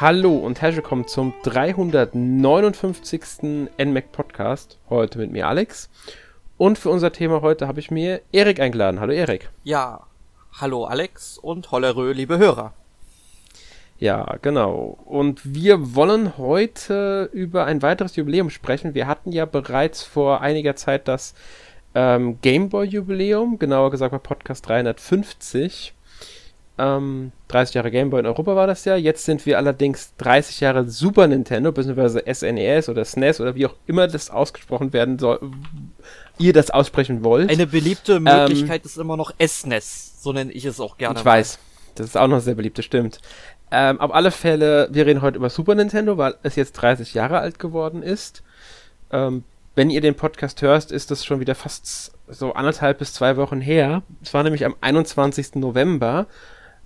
Hallo und herzlich willkommen zum 359. NMAC Podcast. Heute mit mir Alex. Und für unser Thema heute habe ich mir Erik eingeladen. Hallo Erik. Ja, hallo Alex und Hollerö, liebe Hörer. Ja, genau. Und wir wollen heute über ein weiteres Jubiläum sprechen. Wir hatten ja bereits vor einiger Zeit das ähm, Gameboy-Jubiläum, genauer gesagt bei Podcast 350. Ähm, 30 Jahre Gameboy in Europa war das ja. Jetzt sind wir allerdings 30 Jahre Super Nintendo, beziehungsweise SNES e oder SNES e oder wie auch immer das ausgesprochen werden soll, ihr das aussprechen wollt. Eine beliebte ähm, Möglichkeit ähm, ist immer noch SNES, so nenne ich es auch gerne. Ich mal. weiß, das ist auch noch sehr beliebt, das stimmt. Ähm, auf alle Fälle, wir reden heute über Super Nintendo, weil es jetzt 30 Jahre alt geworden ist. Ähm, wenn ihr den Podcast hörst, ist das schon wieder fast so anderthalb bis zwei Wochen her. Es war nämlich am 21. November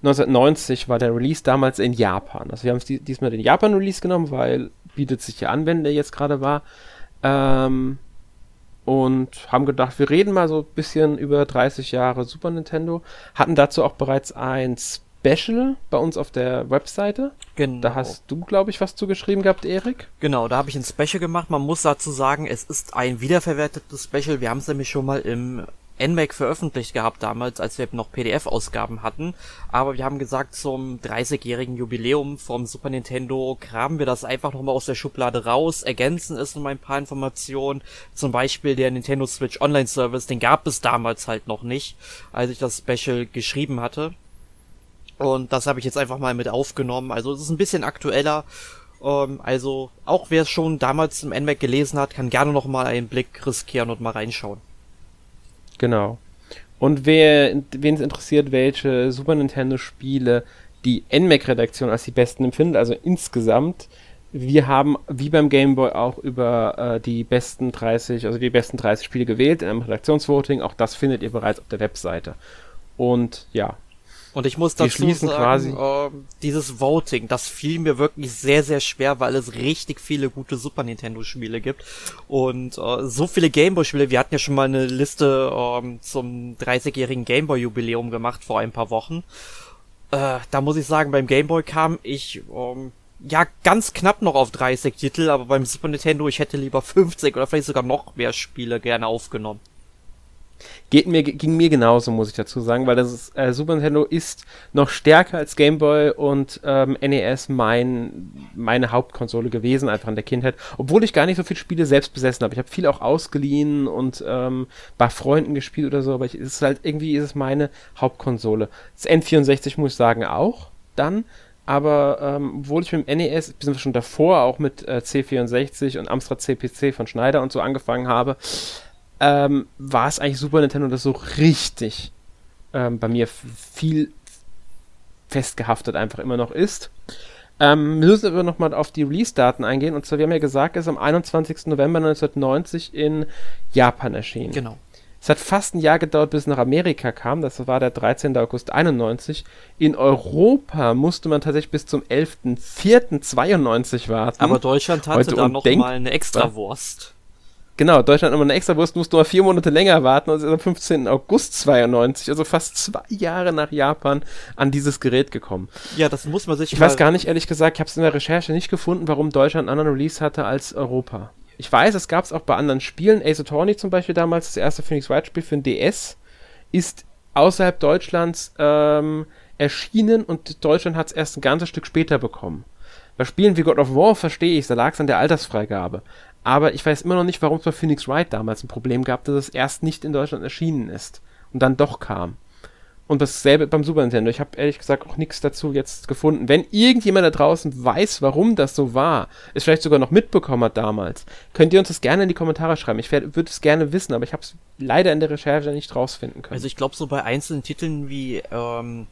1990 war der Release damals in Japan. Also wir haben es diesmal den Japan-Release genommen, weil bietet sich ja an, wenn der jetzt gerade war. Ähm, und haben gedacht, wir reden mal so ein bisschen über 30 Jahre Super Nintendo. Hatten dazu auch bereits ein Special bei uns auf der Webseite. Genau. Da hast du, glaube ich, was zugeschrieben gehabt, Erik. Genau, da habe ich ein Special gemacht. Man muss dazu sagen, es ist ein wiederverwertetes Special. Wir haben es nämlich schon mal im NMAC veröffentlicht gehabt damals, als wir noch PDF-Ausgaben hatten. Aber wir haben gesagt, zum 30-jährigen Jubiläum vom Super Nintendo kramen wir das einfach nochmal aus der Schublade raus, ergänzen es noch mal ein paar Informationen. Zum Beispiel der Nintendo Switch Online Service, den gab es damals halt noch nicht, als ich das Special geschrieben hatte. Und das habe ich jetzt einfach mal mit aufgenommen. Also es ist ein bisschen aktueller. Ähm, also auch wer es schon damals im NMAC gelesen hat, kann gerne noch mal einen Blick riskieren und mal reinschauen. Genau. Und wer, wen es interessiert, welche Super Nintendo-Spiele die NMAC-Redaktion als die besten empfindet, also insgesamt, wir haben wie beim Game Boy auch über äh, die besten 30, also die besten 30 Spiele gewählt in einem Redaktionsvoting. Auch das findet ihr bereits auf der Webseite. Und ja, und ich muss dazu sagen, äh, dieses Voting, das fiel mir wirklich sehr, sehr schwer, weil es richtig viele gute Super Nintendo-Spiele gibt. Und äh, so viele Gameboy-Spiele, wir hatten ja schon mal eine Liste ähm, zum 30-jährigen Gameboy-Jubiläum gemacht vor ein paar Wochen. Äh, da muss ich sagen, beim Gameboy kam ich ähm, ja ganz knapp noch auf 30 Titel, aber beim Super Nintendo, ich hätte lieber 50 oder vielleicht sogar noch mehr Spiele gerne aufgenommen. Geht mir, ging mir genauso, muss ich dazu sagen, weil das ist, äh, Super Nintendo ist noch stärker als Game Boy und ähm, NES mein, meine Hauptkonsole gewesen, einfach in der Kindheit. Obwohl ich gar nicht so viele Spiele selbst besessen habe. Ich habe viel auch ausgeliehen und ähm, bei Freunden gespielt oder so, aber ich, es ist halt irgendwie ist es meine Hauptkonsole. Das N64 muss ich sagen auch dann, aber ähm, obwohl ich mit dem NES, bisschen schon davor auch mit äh, C64 und Amstrad CPC von Schneider und so angefangen habe, ähm, war es eigentlich Super Nintendo, das so richtig ähm, bei mir viel festgehaftet einfach immer noch ist. Ähm, wir müssen aber nochmal auf die Release-Daten eingehen. Und zwar, wir haben ja gesagt, es ist am 21. November 1990 in Japan erschienen. Genau. Es hat fast ein Jahr gedauert, bis es nach Amerika kam. Das war der 13. August 91. In Europa musste man tatsächlich bis zum 11.04.92 warten. Aber Deutschland hatte Heute da noch mal eine Extrawurst. Genau, Deutschland immer eine extra Wurst, musst du mal vier Monate länger warten und ist am 15. August 92, also fast zwei Jahre nach Japan, an dieses Gerät gekommen. Ja, das muss man sich Ich weiß gar nicht, ehrlich gesagt, ich habe es in der Recherche nicht gefunden, warum Deutschland einen anderen Release hatte als Europa. Ich weiß, es gab es auch bei anderen Spielen. Ace Attorney zum Beispiel damals, das erste Phoenix Wright Spiel für den DS, ist außerhalb Deutschlands ähm, erschienen und Deutschland hat es erst ein ganzes Stück später bekommen. Bei Spielen wie God of War verstehe ich, da lag es an der Altersfreigabe. Aber ich weiß immer noch nicht, warum es bei Phoenix Wright damals ein Problem gab, dass es erst nicht in Deutschland erschienen ist und dann doch kam. Und dasselbe beim Super Nintendo. Ich habe ehrlich gesagt auch nichts dazu jetzt gefunden. Wenn irgendjemand da draußen weiß, warum das so war, es vielleicht sogar noch mitbekommen hat damals, könnt ihr uns das gerne in die Kommentare schreiben. Ich würde es gerne wissen, aber ich habe es leider in der Recherche nicht rausfinden können. Also ich glaube, so bei einzelnen Titeln wie ähm,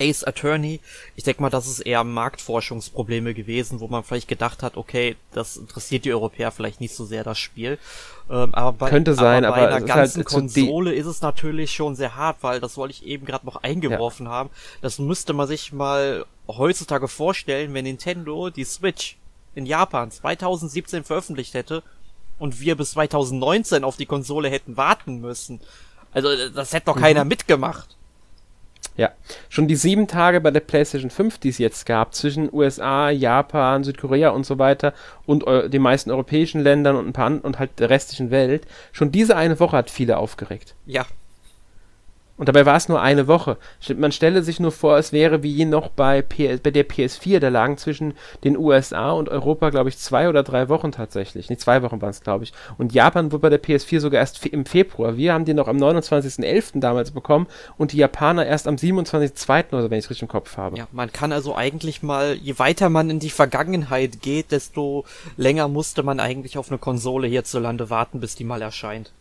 Ace Attorney. Ich denke mal, das ist eher Marktforschungsprobleme gewesen, wo man vielleicht gedacht hat, okay, das interessiert die Europäer vielleicht nicht so sehr, das Spiel. Ähm, aber bei, Könnte sein, aber bei aber einer ganzen halt Konsole ist es natürlich schon sehr hart, weil das wollte ich eben gerade noch eingeworfen ja. haben. Das müsste man sich mal heutzutage vorstellen, wenn Nintendo die Switch in Japan 2017 veröffentlicht hätte und wir bis 2019 auf die Konsole hätten warten müssen. Also das hätte doch mhm. keiner mitgemacht. Ja, schon die sieben Tage bei der PlayStation 5, die es jetzt gab, zwischen USA, Japan, Südkorea und so weiter und den meisten europäischen Ländern und ein paar und halt der restlichen Welt, schon diese eine Woche hat viele aufgeregt. Ja, und dabei war es nur eine Woche. Man stelle sich nur vor, es wäre wie noch bei, PS, bei der PS4. Da lagen zwischen den USA und Europa, glaube ich, zwei oder drei Wochen tatsächlich. Nicht zwei Wochen waren es, glaube ich. Und Japan wurde bei der PS4 sogar erst im Februar. Wir haben die noch am 29.11. damals bekommen und die Japaner erst am 27.02. oder wenn ich es richtig im Kopf habe. Ja, man kann also eigentlich mal, je weiter man in die Vergangenheit geht, desto länger musste man eigentlich auf eine Konsole hierzulande warten, bis die mal erscheint.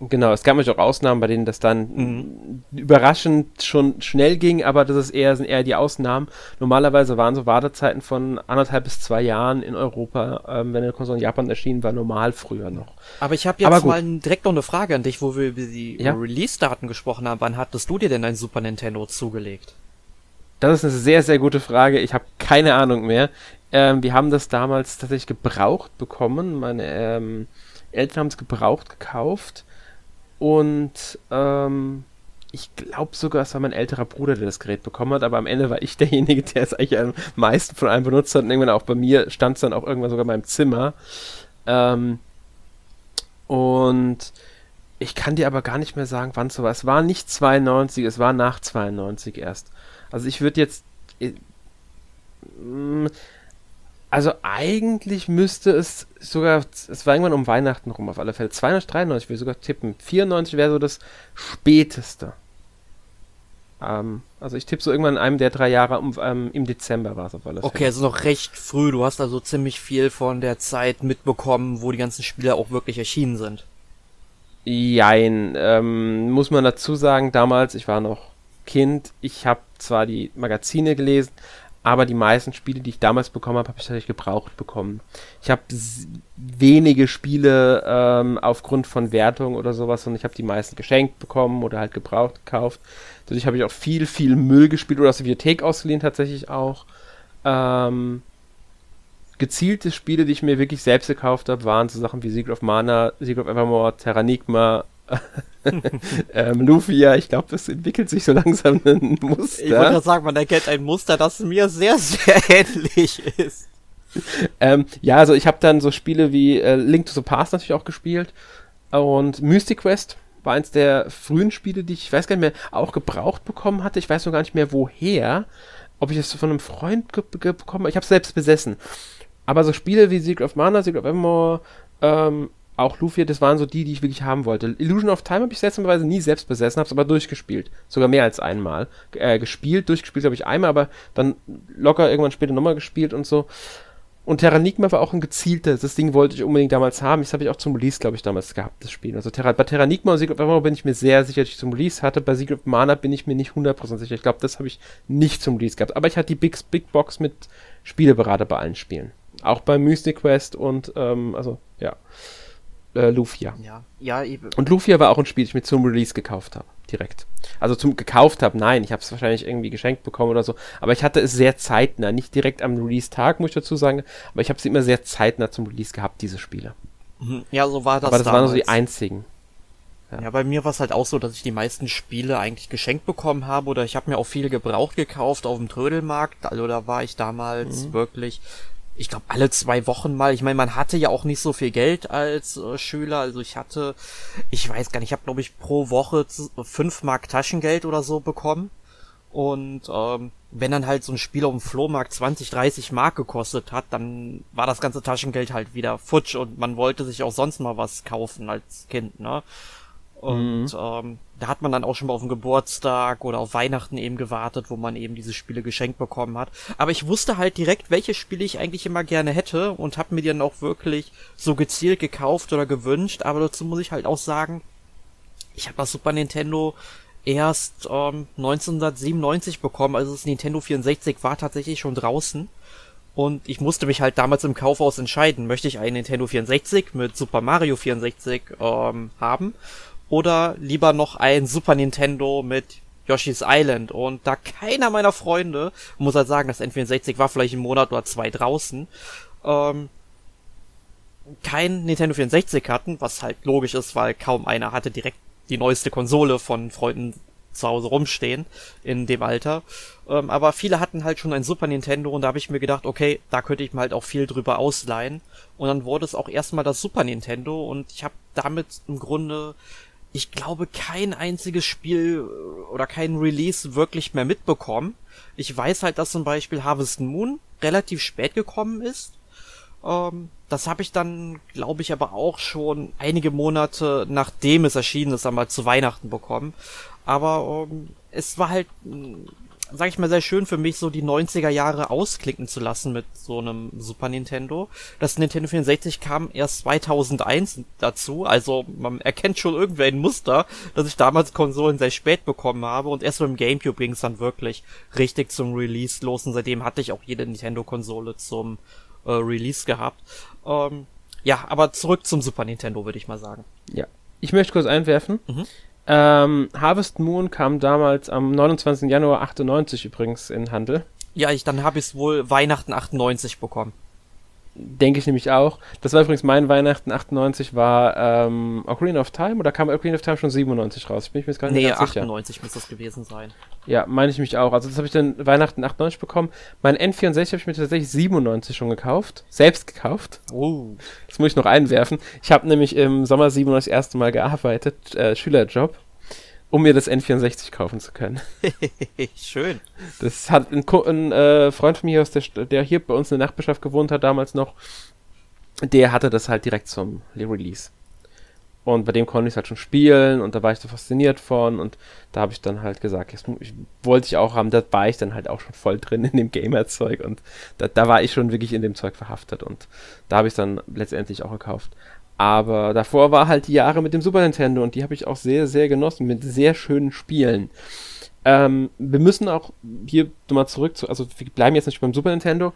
Genau, es gab natürlich auch Ausnahmen, bei denen das dann mhm. überraschend schon schnell ging, aber das ist eher, sind eher die Ausnahmen. Normalerweise waren so Wartezeiten von anderthalb bis zwei Jahren in Europa, ähm, wenn eine Konsole in Japan erschienen war, normal früher noch. Aber ich habe jetzt mal direkt noch eine Frage an dich, wo wir über die ja? Release-Daten gesprochen haben. Wann hattest du dir denn ein Super Nintendo zugelegt? Das ist eine sehr, sehr gute Frage. Ich habe keine Ahnung mehr. Ähm, wir haben das damals tatsächlich gebraucht bekommen. Meine ähm, Eltern haben es gebraucht gekauft und ähm, ich glaube sogar, es war mein älterer Bruder, der das Gerät bekommen hat, aber am Ende war ich derjenige, der es eigentlich am meisten von allen benutzt hat. Und irgendwann auch bei mir stand es dann auch irgendwann sogar in meinem Zimmer. Ähm, und ich kann dir aber gar nicht mehr sagen, wann es so war. Es war nicht 92, es war nach 92 erst. Also ich würde jetzt. Äh, also eigentlich müsste es sogar, es war irgendwann um Weihnachten rum auf alle Fälle. 293 würde ich sogar tippen. 94 wäre so das späteste. Ähm, also ich tippe so irgendwann in einem der drei Jahre um, ähm, im Dezember war es auf alle Fälle. Okay, also noch recht früh. Du hast also ziemlich viel von der Zeit mitbekommen, wo die ganzen Spiele auch wirklich erschienen sind. Jein, ähm, muss man dazu sagen, damals, ich war noch Kind, ich habe zwar die Magazine gelesen, aber die meisten Spiele, die ich damals bekommen habe, habe ich tatsächlich gebraucht bekommen. Ich habe wenige Spiele ähm, aufgrund von Wertung oder sowas und ich habe die meisten geschenkt bekommen oder halt gebraucht gekauft. Dadurch habe ich auch viel, viel Müll gespielt oder aus der Bibliothek ausgeliehen tatsächlich auch. Ähm, gezielte Spiele, die ich mir wirklich selbst gekauft habe, waren so Sachen wie Secret of Mana, Secret of Evermore, Terranigma, ähm, Lufia, ich glaube, das entwickelt sich so langsam ein Muster. Ich wollte sagen, man erkennt ein Muster, das mir sehr, sehr ähnlich ist. Ähm, ja, also ich habe dann so Spiele wie äh, Link to the Past natürlich auch gespielt und Mystic Quest war eins der frühen Spiele, die ich, ich weiß gar nicht mehr, auch gebraucht bekommen hatte. Ich weiß noch gar nicht mehr woher, ob ich es von einem Freund bekommen habe. Ich habe es selbst besessen. Aber so Spiele wie Secret of Mana, Secret of Evermore, ähm, auch Lufia, das waren so die, die ich wirklich haben wollte. Illusion of Time habe ich seltsamerweise nie selbst besessen, habe es aber durchgespielt. Sogar mehr als einmal. Äh, gespielt, durchgespielt habe ich einmal, aber dann locker irgendwann später nochmal gespielt und so. Und Terranigma war auch ein gezieltes. Das Ding wollte ich unbedingt damals haben. Das habe ich auch zum Release, glaube ich, damals gehabt, das Spiel. Also Terra, bei Terranigma und Secret of Mana bin ich mir sehr sicher, dass ich zum Release hatte. Bei Secret of Mana bin ich mir nicht 100% sicher. Ich glaube, das habe ich nicht zum Release gehabt. Aber ich hatte die Big, Big Box mit Spieleberater bei allen Spielen. Auch bei Mystic Quest und, ähm, also, ja äh, Lufia. Ja, ja, eben. Und Lufia war auch ein Spiel, das ich mir zum Release gekauft habe. Direkt. Also zum gekauft habe, nein, ich habe es wahrscheinlich irgendwie geschenkt bekommen oder so. Aber ich hatte es sehr zeitnah, nicht direkt am Release-Tag, muss ich dazu sagen, aber ich habe es immer sehr zeitnah zum Release gehabt, diese Spiele. Mhm. Ja, so war das. Aber das damals. waren so die einzigen. Ja. ja, bei mir war es halt auch so, dass ich die meisten Spiele eigentlich geschenkt bekommen habe oder ich habe mir auch viele gebraucht gekauft auf dem Trödelmarkt. Also da war ich damals mhm. wirklich ich glaube, alle zwei Wochen mal. Ich meine, man hatte ja auch nicht so viel Geld als äh, Schüler. Also ich hatte, ich weiß gar nicht, ich habe, glaube ich, pro Woche fünf Mark Taschengeld oder so bekommen. Und ähm, wenn dann halt so ein Spiel auf dem Flohmarkt 20, 30 Mark gekostet hat, dann war das ganze Taschengeld halt wieder futsch und man wollte sich auch sonst mal was kaufen als Kind, ne? Und mhm. ähm, da hat man dann auch schon mal auf den Geburtstag oder auf Weihnachten eben gewartet, wo man eben diese Spiele geschenkt bekommen hat. Aber ich wusste halt direkt, welche Spiele ich eigentlich immer gerne hätte und habe mir die dann auch wirklich so gezielt gekauft oder gewünscht. Aber dazu muss ich halt auch sagen, ich habe das Super Nintendo erst ähm, 1997 bekommen, also das Nintendo 64 war tatsächlich schon draußen. Und ich musste mich halt damals im Kaufhaus entscheiden, möchte ich einen Nintendo 64 mit Super Mario 64 ähm, haben oder lieber noch ein Super Nintendo mit Yoshi's Island. Und da keiner meiner Freunde, muss halt sagen, das N64 war vielleicht im Monat oder zwei draußen, ähm, kein Nintendo 64 hatten, was halt logisch ist, weil kaum einer hatte direkt die neueste Konsole von Freunden zu Hause rumstehen in dem Alter. Ähm, aber viele hatten halt schon ein Super Nintendo und da habe ich mir gedacht, okay, da könnte ich mir halt auch viel drüber ausleihen. Und dann wurde es auch erstmal das Super Nintendo und ich habe damit im Grunde, ich glaube, kein einziges Spiel oder kein Release wirklich mehr mitbekommen. Ich weiß halt, dass zum Beispiel Harvest Moon relativ spät gekommen ist. Ähm, das habe ich dann, glaube ich, aber auch schon einige Monate nachdem es erschienen ist, einmal zu Weihnachten bekommen. Aber ähm, es war halt, sag ich mal, sehr schön für mich, so die 90er Jahre ausklicken zu lassen mit so einem Super Nintendo. Das Nintendo 64 kam erst 2001 dazu, also man erkennt schon irgendwer ein Muster, dass ich damals Konsolen sehr spät bekommen habe und erst mit dem Gamecube ging es dann wirklich richtig zum Release los und seitdem hatte ich auch jede Nintendo-Konsole zum äh, Release gehabt. Ähm, ja, aber zurück zum Super Nintendo, würde ich mal sagen. Ja. Ich möchte kurz einwerfen. Mhm. Ähm, Harvest Moon kam damals am 29. Januar 98 übrigens in Handel. Ja, ich, dann habe ich es wohl Weihnachten 98 bekommen. Denke ich nämlich auch. Das war übrigens mein Weihnachten 98, war ähm, Ocarina of Time oder kam Ocarina of Time schon 97 raus? Ich bin mir jetzt gar nicht nee, ganz 98 sicher. muss das gewesen sein. Ja, meine ich mich auch. Also das habe ich dann Weihnachten 98 bekommen. Mein N64 habe ich mir tatsächlich 97 schon gekauft. Selbst gekauft. Oh. Das muss ich noch einwerfen. Ich habe nämlich im Sommer 97 das erste Mal gearbeitet, äh, Schülerjob um mir das N64 kaufen zu können. Schön. Das hat ein, ein äh, Freund von mir, aus der, der hier bei uns in der Nachbarschaft gewohnt hat, damals noch, der hatte das halt direkt zum Release. Und bei dem konnte ich es halt schon spielen und da war ich so fasziniert von und da habe ich dann halt gesagt, jetzt, ich, wollte ich auch haben, da war ich dann halt auch schon voll drin in dem Gamer-Zeug und da, da war ich schon wirklich in dem Zeug verhaftet und da habe ich es dann letztendlich auch gekauft. Aber davor war halt die Jahre mit dem Super Nintendo und die habe ich auch sehr, sehr genossen, mit sehr schönen Spielen. Ähm, wir müssen auch hier nochmal zurück zu, also wir bleiben jetzt nicht beim Super Nintendo,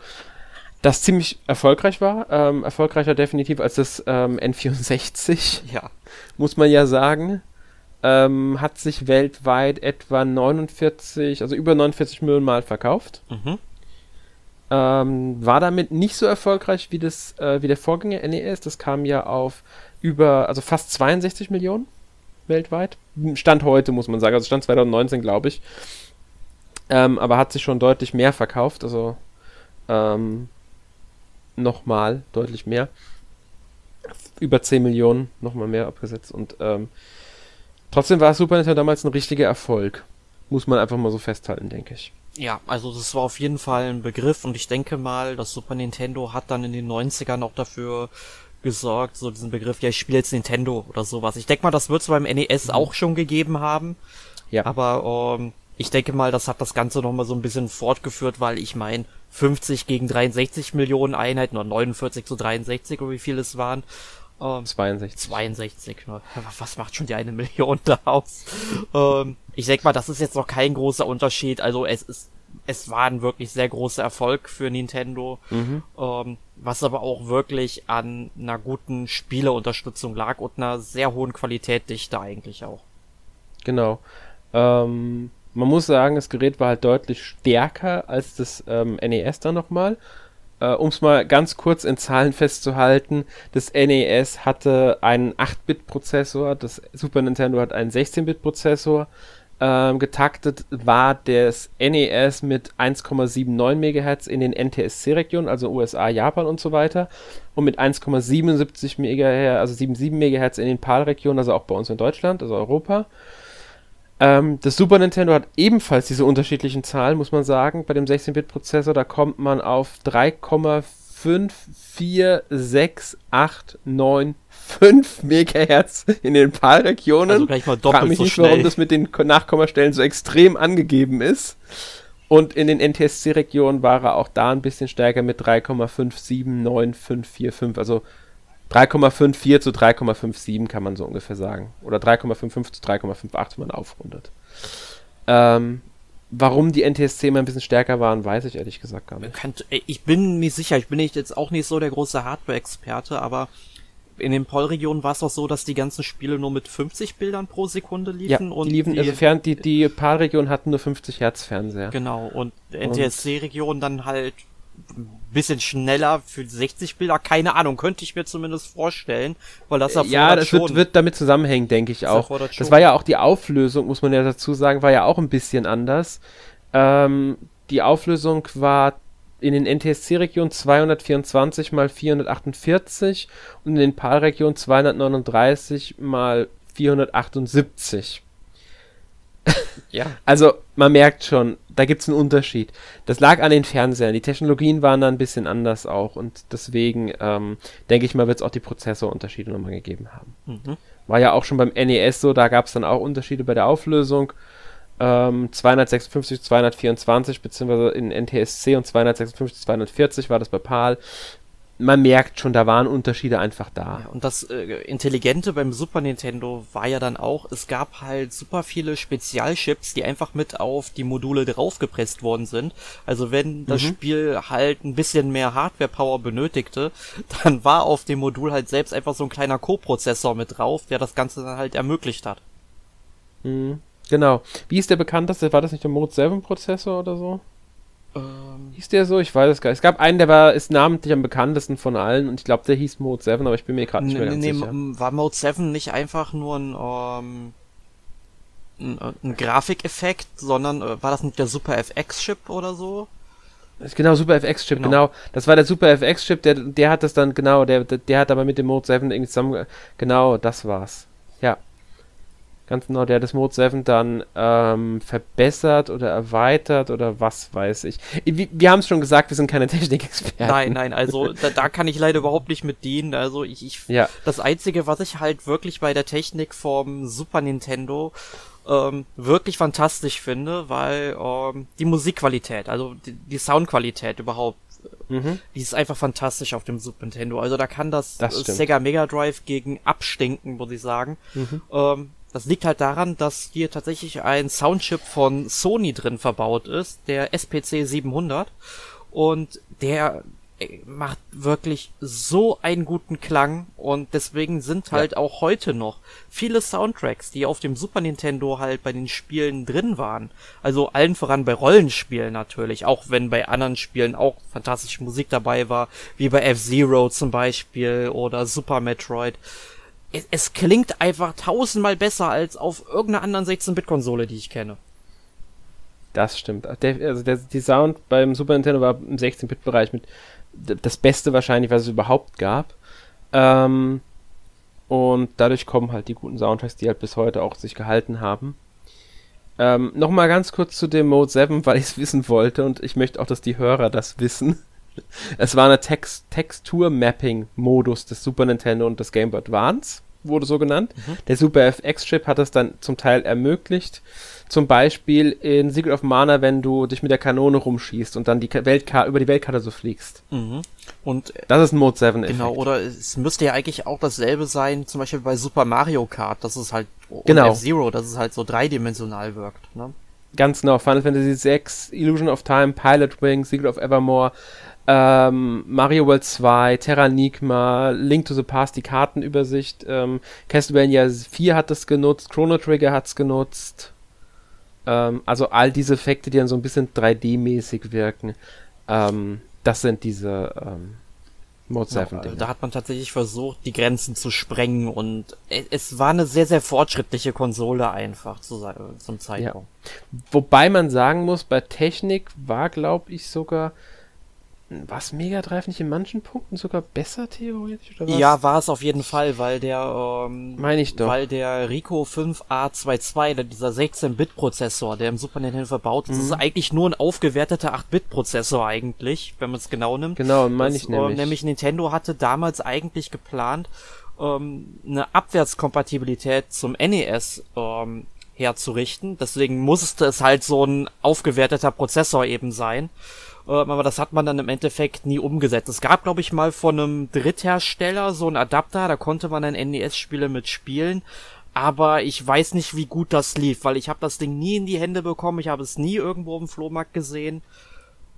das ziemlich erfolgreich war, ähm, erfolgreicher definitiv als das ähm, N64. Ja. Muss man ja sagen. Ähm, hat sich weltweit etwa 49, also über 49 Millionen Mal verkauft. Mhm. Ähm, war damit nicht so erfolgreich wie, das, äh, wie der Vorgänger NES. Das kam ja auf über, also fast 62 Millionen weltweit. Stand heute, muss man sagen. Also Stand 2019, glaube ich. Ähm, aber hat sich schon deutlich mehr verkauft. Also ähm, nochmal deutlich mehr. Über 10 Millionen, nochmal mehr abgesetzt. Und ähm, trotzdem war Super Nintendo damals ein richtiger Erfolg. Muss man einfach mal so festhalten, denke ich. Ja, also das war auf jeden Fall ein Begriff und ich denke mal, das Super Nintendo hat dann in den 90ern auch dafür gesorgt, so diesen Begriff, ja, ich spiele jetzt Nintendo oder sowas. Ich denke mal, das wird es beim NES mhm. auch schon gegeben haben. Ja. Aber ähm, ich denke mal, das hat das Ganze nochmal so ein bisschen fortgeführt, weil ich meine, 50 gegen 63 Millionen Einheiten oder 49 zu 63 oder wie viel es waren. Ähm, 62. 62, ne? Was macht schon die eine Million da aus? ähm, ich denke mal, das ist jetzt noch kein großer Unterschied. Also es ist, es war ein wirklich sehr großer Erfolg für Nintendo, mhm. ähm, was aber auch wirklich an einer guten Spieleunterstützung lag und einer sehr hohen Qualitätdichte eigentlich auch. Genau. Ähm, man muss sagen, das Gerät war halt deutlich stärker als das ähm, NES dann nochmal. Äh, um es mal ganz kurz in Zahlen festzuhalten, das NES hatte einen 8-Bit-Prozessor, das Super Nintendo hat einen 16-Bit-Prozessor ähm, getaktet war das NES mit 1,79 MHz in den NTSC-Regionen, also USA, Japan und so weiter, und mit 1,77 MHz, also 77 MHz in den PAL-Regionen, also auch bei uns in Deutschland, also Europa. Ähm, das Super Nintendo hat ebenfalls diese unterschiedlichen Zahlen, muss man sagen. Bei dem 16-Bit-Prozessor, da kommt man auf 3,54689 5 Megahertz in den PAL-Regionen. Also gleich mal doppelt Frag mich so nicht, schnell. warum das mit den Nachkommastellen so extrem angegeben ist. Und in den NTSC-Regionen war er auch da ein bisschen stärker mit 3,5794545. Also 3,54 zu 3,57 kann man so ungefähr sagen. Oder 3,55 zu 3,58, wenn man aufrundet. Ähm, warum die NTSC mal ein bisschen stärker waren, weiß ich ehrlich gesagt gar nicht. Ich bin nicht sicher, ich bin jetzt auch nicht so der große Hardware-Experte, aber in den POL-Regionen war es auch so, dass die ganzen Spiele nur mit 50 Bildern pro Sekunde liefen. Ja, und die liefen, die, also fern, die, die PAL-Region hatten nur 50 Hertz Fernseher. Genau, und NTSC-Region dann halt bisschen schneller für 60 Bilder, keine Ahnung, könnte ich mir zumindest vorstellen, weil das Ja, das wird, wird damit zusammenhängen, denke ich auch. Das war ja auch die Auflösung, muss man ja dazu sagen, war ja auch ein bisschen anders. Ähm, die Auflösung war in den NTSC-Regionen 224 mal 448 und in den PAL-Regionen 239 mal 478. ja. Also man merkt schon, da gibt es einen Unterschied. Das lag an den Fernsehern. Die Technologien waren da ein bisschen anders auch und deswegen ähm, denke ich mal, wird es auch die Prozessorunterschiede nochmal gegeben haben. Mhm. War ja auch schon beim NES so, da gab es dann auch Unterschiede bei der Auflösung. Ähm, 256, 224 beziehungsweise in NTSC und 256, 240 war das bei PAL man merkt schon, da waren Unterschiede einfach da. Ja, und das äh, Intelligente beim Super Nintendo war ja dann auch, es gab halt super viele Spezialchips, die einfach mit auf die Module draufgepresst worden sind. Also wenn das mhm. Spiel halt ein bisschen mehr Hardware-Power benötigte, dann war auf dem Modul halt selbst einfach so ein kleiner Co-Prozessor mit drauf, der das Ganze dann halt ermöglicht hat. Mhm. Genau. Wie ist der bekannteste? War das nicht der Mode 7 Prozessor oder so? Ähm, hieß der so? Ich weiß es gar nicht. Es gab einen, der war, ist namentlich am bekanntesten von allen und ich glaube, der hieß Mode 7, aber ich bin mir gerade nicht mehr ganz nee, sicher. War Mode 7 nicht einfach nur ein, ähm, ein, ein Grafikeffekt, sondern äh, war das nicht der Super FX-Chip oder so? Genau, Super FX-Chip, genau. genau. Das war der Super FX-Chip, der, der hat das dann, genau, der, der hat aber mit dem Mode 7 irgendwie zusammen, genau, das war's. Ja. Ganz genau, der hat das Mode 7 dann ähm, verbessert oder erweitert oder was weiß ich. Wir, wir haben es schon gesagt, wir sind keine Technikexperten. Nein, nein, also da, da kann ich leider überhaupt nicht mit dienen. Also ich, ich ja. das Einzige, was ich halt wirklich bei der Technik vom Super Nintendo ähm, wirklich fantastisch finde, weil ähm, die Musikqualität, also die, die Soundqualität überhaupt Mhm. Die ist einfach fantastisch auf dem Super Nintendo. Also da kann das, das Sega Mega Drive gegen abstinken, muss ich sagen. Mhm. Ähm, das liegt halt daran, dass hier tatsächlich ein Soundchip von Sony drin verbaut ist, der SPC 700. Und der äh, macht wirklich so einen guten Klang und deswegen sind halt ja. auch heute noch viele Soundtracks, die auf dem Super Nintendo halt bei den Spielen drin waren. Also allen voran bei Rollenspielen natürlich, auch wenn bei anderen Spielen auch fantastische Musik dabei war, wie bei F-Zero zum Beispiel oder Super Metroid es, es klingt einfach tausendmal besser als auf irgendeiner anderen 16-Bit-Konsole, die ich kenne. Das stimmt. Der, also der, die Sound beim Super Nintendo war im 16-Bit-Bereich mit das Beste wahrscheinlich, was es überhaupt gab. Ähm, und dadurch kommen halt die guten Soundtracks, die halt bis heute auch sich gehalten haben. Ähm, Nochmal ganz kurz zu dem Mode 7, weil ich es wissen wollte und ich möchte auch, dass die Hörer das wissen. Es war eine Text Textur-Mapping-Modus des Super Nintendo und des Game Boy Advance, wurde so genannt. Mhm. Der Super FX-Chip hat das dann zum Teil ermöglicht. Zum Beispiel in Secret of Mana, wenn du dich mit der Kanone rumschießt und dann die Weltkarte, über die Weltkarte so fliegst. Mhm. Und das ist ein Mode 7 -Effekt. Genau, oder es müsste ja eigentlich auch dasselbe sein, zum Beispiel bei Super Mario Kart, das ist halt genau. F-Zero, dass es halt so dreidimensional wirkt. Ne? Ganz genau, Final Fantasy VI, Illusion of Time, Pilot Wing, Secret of Evermore, ähm, Mario World 2, Terranigma, Link to the Past, die Kartenübersicht, ähm, Castlevania 4 hat das genutzt, Chrono Trigger hat es genutzt. Ähm, also all diese Effekte, die dann so ein bisschen 3D-mäßig wirken, ähm, das sind diese ähm, Mode 7 ja, Da hat man tatsächlich versucht, die Grenzen zu sprengen und es war eine sehr, sehr fortschrittliche Konsole einfach zu, zum Zeitpunkt. Ja. Wobei man sagen muss, bei Technik war, glaube ich, sogar was Mega Drive nicht in manchen Punkten sogar besser theoretisch oder was? Ja, war es auf jeden Fall, weil der ähm, meine ich doch, weil der Rico 5A22, dieser 16-Bit Prozessor, der im Super Nintendo verbaut ist, mhm. ist eigentlich nur ein aufgewerteter 8-Bit Prozessor eigentlich, wenn man es genau nimmt. Genau, meine ich nämlich. Äh, nämlich Nintendo hatte damals eigentlich geplant, ähm, eine Abwärtskompatibilität zum NES ähm, herzurichten. Deswegen musste es halt so ein aufgewerteter Prozessor eben sein. Ähm, aber das hat man dann im Endeffekt nie umgesetzt. Es gab, glaube ich, mal von einem Dritthersteller so einen Adapter, da konnte man dann NES-Spiele mitspielen. Aber ich weiß nicht, wie gut das lief, weil ich habe das Ding nie in die Hände bekommen, ich habe es nie irgendwo im Flohmarkt gesehen.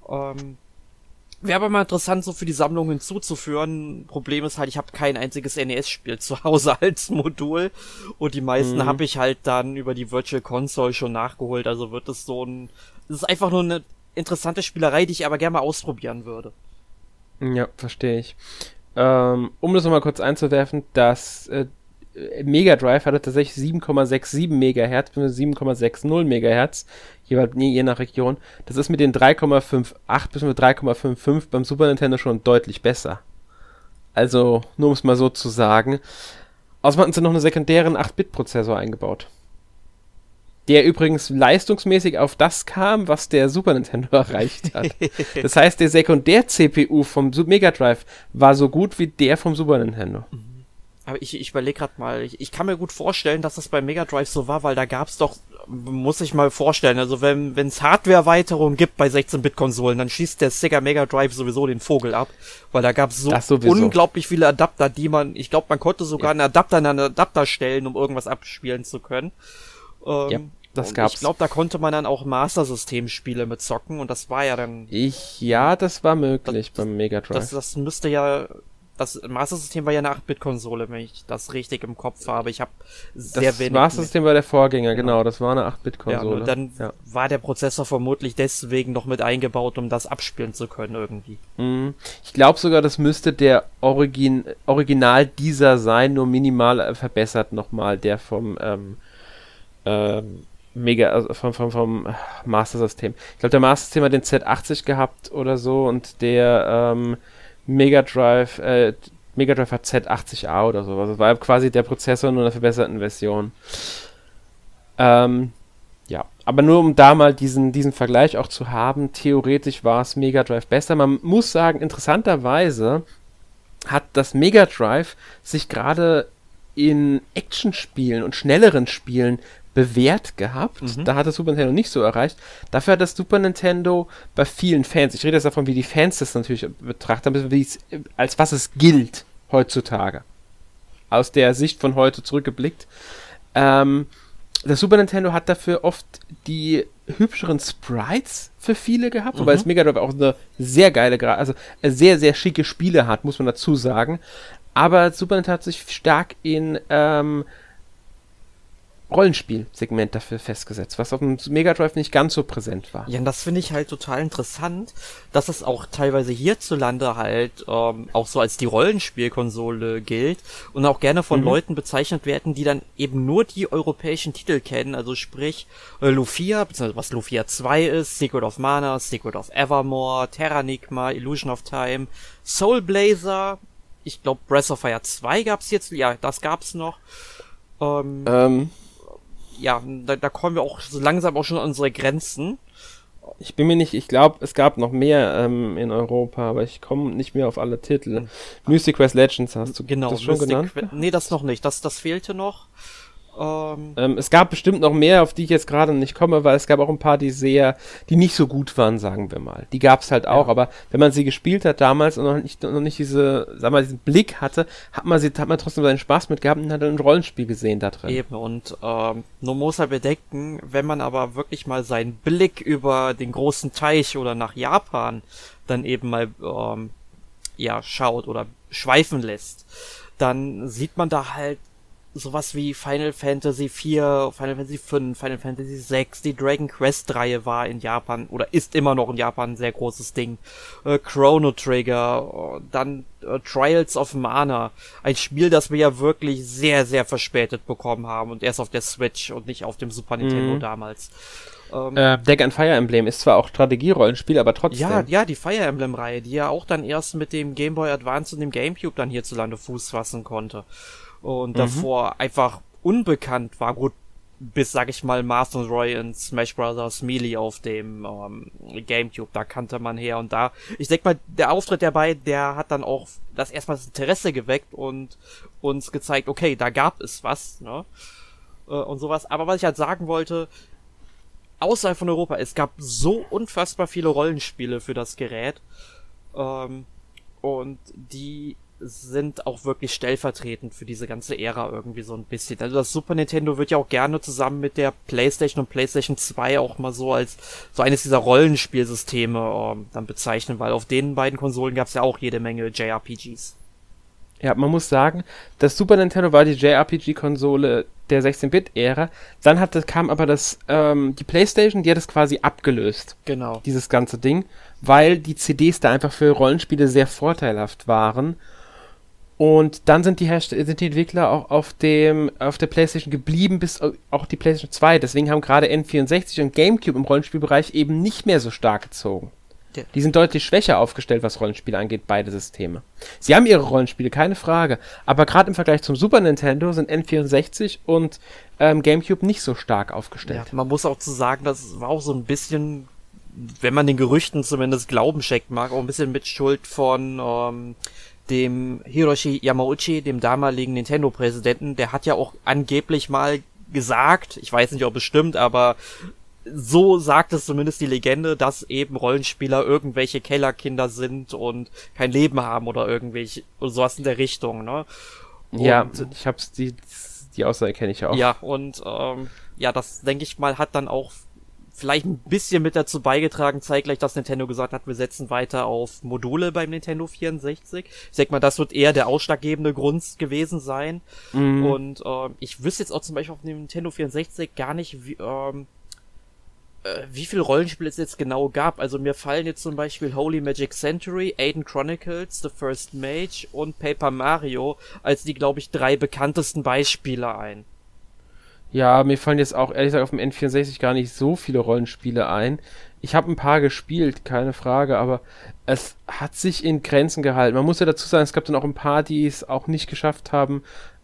Ähm, Wäre aber mal interessant, so für die Sammlung hinzuzuführen. Problem ist halt, ich habe kein einziges NES-Spiel zu Hause als Modul. Und die meisten mhm. habe ich halt dann über die Virtual Console schon nachgeholt. Also wird es so ein. Es ist einfach nur eine interessante Spielerei, die ich aber gerne mal ausprobieren würde. Ja, verstehe ich. Ähm, um das nochmal kurz einzuwerfen, das äh, Mega Drive hatte tatsächlich 7,67 Megahertz bis 7,60 Megahertz, jeweils je nach Region. Das ist mit den 3,58 bis mit 3,55 beim Super Nintendo schon deutlich besser. Also, nur um es mal so zu sagen. Außerdem hatten sie noch einen sekundären 8-Bit-Prozessor eingebaut. Der übrigens leistungsmäßig auf das kam, was der Super Nintendo erreicht hat. das heißt, der Sekundär-CPU vom Mega Drive war so gut wie der vom Super Nintendo. Mhm. Aber ich, ich überlege gerade mal, ich, ich kann mir gut vorstellen, dass das bei Mega Drive so war, weil da gab's doch, muss ich mal vorstellen, also wenn es Hardware-Erweiterungen gibt bei 16-Bit-Konsolen, dann schießt der Sega Mega Drive sowieso den Vogel ab, weil da gab's so unglaublich viele Adapter, die man, ich glaube, man konnte sogar ja. einen Adapter in einen Adapter stellen, um irgendwas abspielen zu können. Ähm, ja. Das gab's. Ich glaube, da konnte man dann auch Master-System-Spiele mit zocken und das war ja dann. Ich, ja, das war möglich das, beim Mega Drive. Das, das müsste ja das Master System war ja eine 8-Bit-Konsole, wenn ich das richtig im Kopf habe. Ich habe sehr das wenig. Das Master System war der Vorgänger, genau. genau. Das war eine 8-Bit-Konsole. Ja, dann ja. war der Prozessor vermutlich deswegen noch mit eingebaut, um das abspielen zu können irgendwie. Mhm. Ich glaube sogar, das müsste der Origin Original dieser sein, nur minimal äh, verbessert nochmal, der vom ähm, ähm, Mega, also vom, vom, vom Master System. Ich glaube, der Master System hat den Z80 gehabt oder so und der ähm, Mega Drive, äh, Mega Drive hat Z80A oder so. Also war quasi der Prozessor in einer verbesserten Version. Ähm, ja, aber nur um da mal diesen, diesen Vergleich auch zu haben, theoretisch war es Mega Drive besser. Man muss sagen, interessanterweise hat das Mega Drive sich gerade in Actionspielen und schnelleren Spielen bewährt gehabt. Mhm. Da hat das Super Nintendo nicht so erreicht. Dafür hat das Super Nintendo bei vielen Fans, ich rede jetzt davon, wie die Fans das natürlich betrachten, wie es, als was es gilt heutzutage. Aus der Sicht von heute zurückgeblickt. Ähm, das Super Nintendo hat dafür oft die hübscheren Sprites für viele gehabt, mhm. wobei es Mega Drive auch eine sehr geile, also sehr, sehr schicke Spiele hat, muss man dazu sagen. Aber Super Nintendo hat sich stark in ähm, Rollenspielsegment dafür festgesetzt, was auf dem Mega Drive nicht ganz so präsent war. Ja, und das finde ich halt total interessant, dass es auch teilweise hierzulande halt ähm, auch so als die Rollenspielkonsole gilt und auch gerne von mhm. Leuten bezeichnet werden, die dann eben nur die europäischen Titel kennen, also sprich äh, Lufia, beziehungsweise was Lufia 2 ist, Secret of Mana, Secret of Evermore, Terranigma, Illusion of Time, Soul Blazer, ich glaube Breath of Fire 2 gab's jetzt, ja, das gab's noch. Ähm, ähm ja, da, da kommen wir auch so langsam auch schon an unsere Grenzen. Ich bin mir nicht, ich glaube, es gab noch mehr ähm, in Europa, aber ich komme nicht mehr auf alle Titel. Mystic Quest Legends hast du genau, das schon Mystic genannt? Que nee, das noch nicht. Das, das fehlte noch. Ähm, ähm, es gab bestimmt noch mehr, auf die ich jetzt gerade nicht komme, weil es gab auch ein paar, die sehr, die nicht so gut waren, sagen wir mal. Die gab es halt auch, ja. aber wenn man sie gespielt hat damals und noch nicht, noch nicht diese, sag mal, diesen Blick hatte, hat man sie, hat man trotzdem seinen Spaß mit gehabt und hat ein Rollenspiel gesehen da drin. Eben, und ähm, nur muss er bedenken, wenn man aber wirklich mal seinen Blick über den großen Teich oder nach Japan dann eben mal ähm, ja, schaut oder schweifen lässt, dann sieht man da halt sowas wie Final Fantasy 4, Final Fantasy 5, Final Fantasy 6, die Dragon Quest Reihe war in Japan oder ist immer noch in Japan ein sehr großes Ding. Äh, Chrono Trigger, äh, dann äh, Trials of Mana, ein Spiel, das wir ja wirklich sehr, sehr verspätet bekommen haben und erst auf der Switch und nicht auf dem Super Nintendo mhm. damals. Ähm, äh, Deck and Fire Emblem ist zwar auch Strategierollenspiel, aber trotzdem. Ja, ja, die Fire Emblem Reihe, die ja auch dann erst mit dem Game Boy Advance und dem GameCube dann hierzulande Fuß fassen konnte und mhm. davor einfach unbekannt war. Gut, bis, sag ich mal, Master Roy in Smash Bros. Melee auf dem ähm, Gamecube, da kannte man her und da. Ich denke mal, der Auftritt der beiden, der hat dann auch das erstmal das Interesse geweckt und uns gezeigt, okay, da gab es was, ne? Äh, und sowas. Aber was ich halt sagen wollte, außerhalb von Europa, es gab so unfassbar viele Rollenspiele für das Gerät. Ähm, und die sind auch wirklich stellvertretend für diese ganze Ära irgendwie so ein bisschen. Also das Super Nintendo wird ja auch gerne zusammen mit der PlayStation und PlayStation 2 auch mal so als so eines dieser Rollenspielsysteme ähm, dann bezeichnen, weil auf den beiden Konsolen gab es ja auch jede Menge JRPGs. Ja, man muss sagen, das Super Nintendo war die JRPG-Konsole der 16-Bit-Ära. Dann hat, kam aber das, ähm, die PlayStation, die hat es quasi abgelöst. Genau. Dieses ganze Ding, weil die CDs da einfach für Rollenspiele sehr vorteilhaft waren. Und dann sind die, Herst sind die Entwickler auch auf, dem, auf der PlayStation geblieben, bis auch die PlayStation 2. Deswegen haben gerade N64 und GameCube im Rollenspielbereich eben nicht mehr so stark gezogen. Ja. Die sind deutlich schwächer aufgestellt, was Rollenspiele angeht, beide Systeme. Sie haben ihre Rollenspiele, keine Frage. Aber gerade im Vergleich zum Super Nintendo sind N64 und ähm, GameCube nicht so stark aufgestellt. Ja, man muss auch zu sagen, das war auch so ein bisschen, wenn man den Gerüchten zumindest Glauben schenkt mag, auch ein bisschen mit Schuld von ähm, dem Hiroshi Yamauchi, dem damaligen Nintendo-Präsidenten. Der hat ja auch angeblich mal gesagt, ich weiß nicht, ob es stimmt, aber so sagt es zumindest die Legende, dass eben Rollenspieler irgendwelche Kellerkinder sind und kein Leben haben oder irgendwelche oder sowas in der Richtung, ne? Und, ja, ich hab's die die Aussage kenne ich auch. Ja, und ähm, ja, das denke ich mal hat dann auch vielleicht ein bisschen mit dazu beigetragen, zeitgleich, dass Nintendo gesagt hat, wir setzen weiter auf Module beim Nintendo 64. Ich denke mal, das wird eher der ausschlaggebende Grund gewesen sein. Mhm. Und ähm, ich wüsste jetzt auch zum Beispiel auf dem Nintendo 64 gar nicht, wie, ähm, äh, wie viel Rollenspiele es jetzt genau gab. Also mir fallen jetzt zum Beispiel Holy Magic Century, Aiden Chronicles, The First Mage und Paper Mario als die, glaube ich, drei bekanntesten Beispiele ein. Ja, mir fallen jetzt auch ehrlich gesagt auf dem N64 gar nicht so viele Rollenspiele ein. Ich habe ein paar gespielt, keine Frage, aber es hat sich in Grenzen gehalten. Man muss ja dazu sagen, es gab dann auch ein paar, die es auch nicht geschafft haben,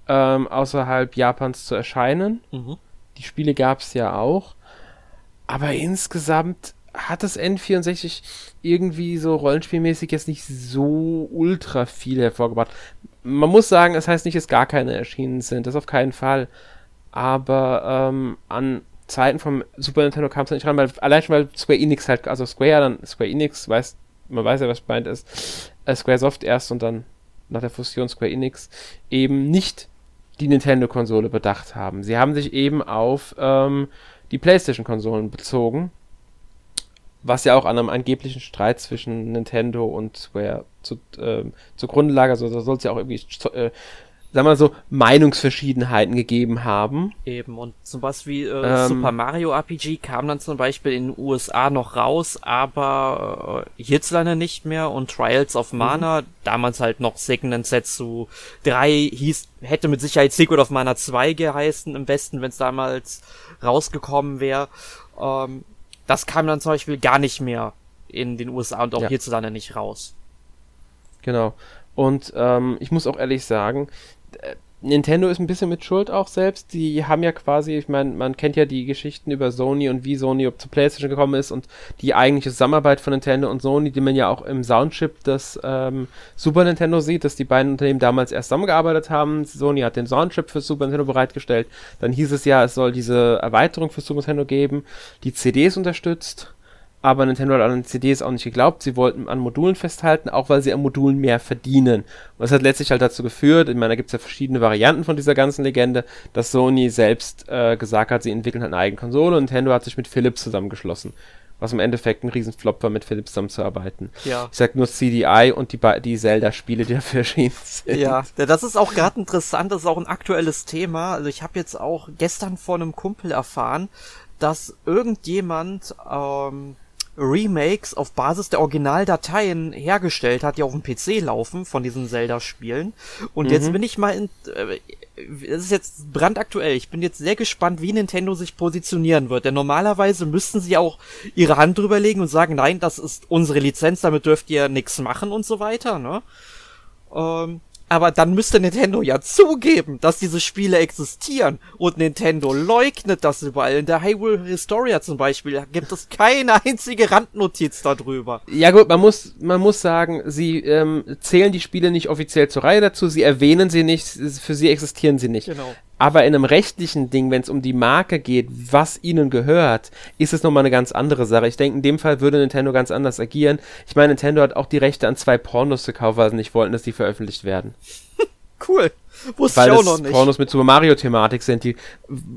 ähm, außerhalb Japans zu erscheinen. Mhm. Die Spiele gab es ja auch. Aber insgesamt hat das N64 irgendwie so rollenspielmäßig jetzt nicht so ultra viel hervorgebracht. Man muss sagen, es das heißt nicht, dass gar keine erschienen sind, das auf keinen Fall. Aber ähm, an Zeiten vom Super Nintendo kam es nicht ran, weil allein schon weil Square Enix halt, also Square, dann Square Enix, weiß, man weiß ja, was gemeint ist, äh, Square Soft erst und dann nach der Fusion Square Enix eben nicht die Nintendo-Konsole bedacht haben. Sie haben sich eben auf ähm, die PlayStation-Konsolen bezogen. Was ja auch an einem angeblichen Streit zwischen Nintendo und Square zu, äh, zugrunde lag. Also da soll es ja auch irgendwie äh, sagen wir so, Meinungsverschiedenheiten gegeben haben. Eben, und zum Beispiel wie äh, ähm, Super Mario RPG kam dann zum Beispiel in den USA noch raus, aber äh, hierzulande nicht mehr und Trials of Mana, mhm. damals halt noch Second Setsu 3 hieß, hätte mit Sicherheit Secret of Mana 2 geheißen im Westen, wenn es damals rausgekommen wäre. Ähm, das kam dann zum Beispiel gar nicht mehr in den USA und auch ja. hierzulande nicht raus. Genau. Und ähm, ich muss auch ehrlich sagen, Nintendo ist ein bisschen mit Schuld auch selbst. Die haben ja quasi, ich meine, man kennt ja die Geschichten über Sony und wie Sony zu PlayStation gekommen ist und die eigentliche Zusammenarbeit von Nintendo und Sony, die man ja auch im Soundchip des ähm, Super Nintendo sieht, dass die beiden Unternehmen damals erst zusammengearbeitet haben. Sony hat den Soundchip für Super Nintendo bereitgestellt. Dann hieß es ja, es soll diese Erweiterung für Super Nintendo geben, die CDs unterstützt aber Nintendo hat an den CDs auch nicht geglaubt. Sie wollten an Modulen festhalten, auch weil sie an Modulen mehr verdienen. Und das hat letztlich halt dazu geführt, ich meine, da gibt es ja verschiedene Varianten von dieser ganzen Legende, dass Sony selbst äh, gesagt hat, sie entwickeln halt eine eigene Konsole und Nintendo hat sich mit Philips zusammengeschlossen. Was im Endeffekt ein Riesenflop war, mit Philips zusammenzuarbeiten. Ja. Ich sag nur CDI und die, die Zelda-Spiele, die dafür erschienen sind. Ja, das ist auch gerade interessant, das ist auch ein aktuelles Thema. Also ich habe jetzt auch gestern von einem Kumpel erfahren, dass irgendjemand ähm, Remakes auf Basis der Originaldateien hergestellt hat, die auf dem PC laufen von diesen Zelda-Spielen. Und mhm. jetzt bin ich mal in, äh, es ist jetzt brandaktuell. Ich bin jetzt sehr gespannt, wie Nintendo sich positionieren wird. Denn normalerweise müssten sie auch ihre Hand drüber legen und sagen, nein, das ist unsere Lizenz, damit dürft ihr nichts machen und so weiter, ne? Ähm, aber dann müsste Nintendo ja zugeben, dass diese Spiele existieren. Und Nintendo leugnet das überall. In der Hyrule Historia zum Beispiel gibt es keine einzige Randnotiz darüber. Ja gut, man muss, man muss sagen, sie ähm, zählen die Spiele nicht offiziell zur Reihe dazu, sie erwähnen sie nicht, für sie existieren sie nicht. Genau. Aber in einem rechtlichen Ding, wenn es um die Marke geht, was ihnen gehört, ist es nochmal eine ganz andere Sache. Ich denke, in dem Fall würde Nintendo ganz anders agieren. Ich meine, Nintendo hat auch die Rechte an zwei Pornos gekauft, weil sie nicht wollten, dass die veröffentlicht werden. Cool. Wusste weil ich auch noch nicht. Pornos mit Super Mario-Thematik sind. Die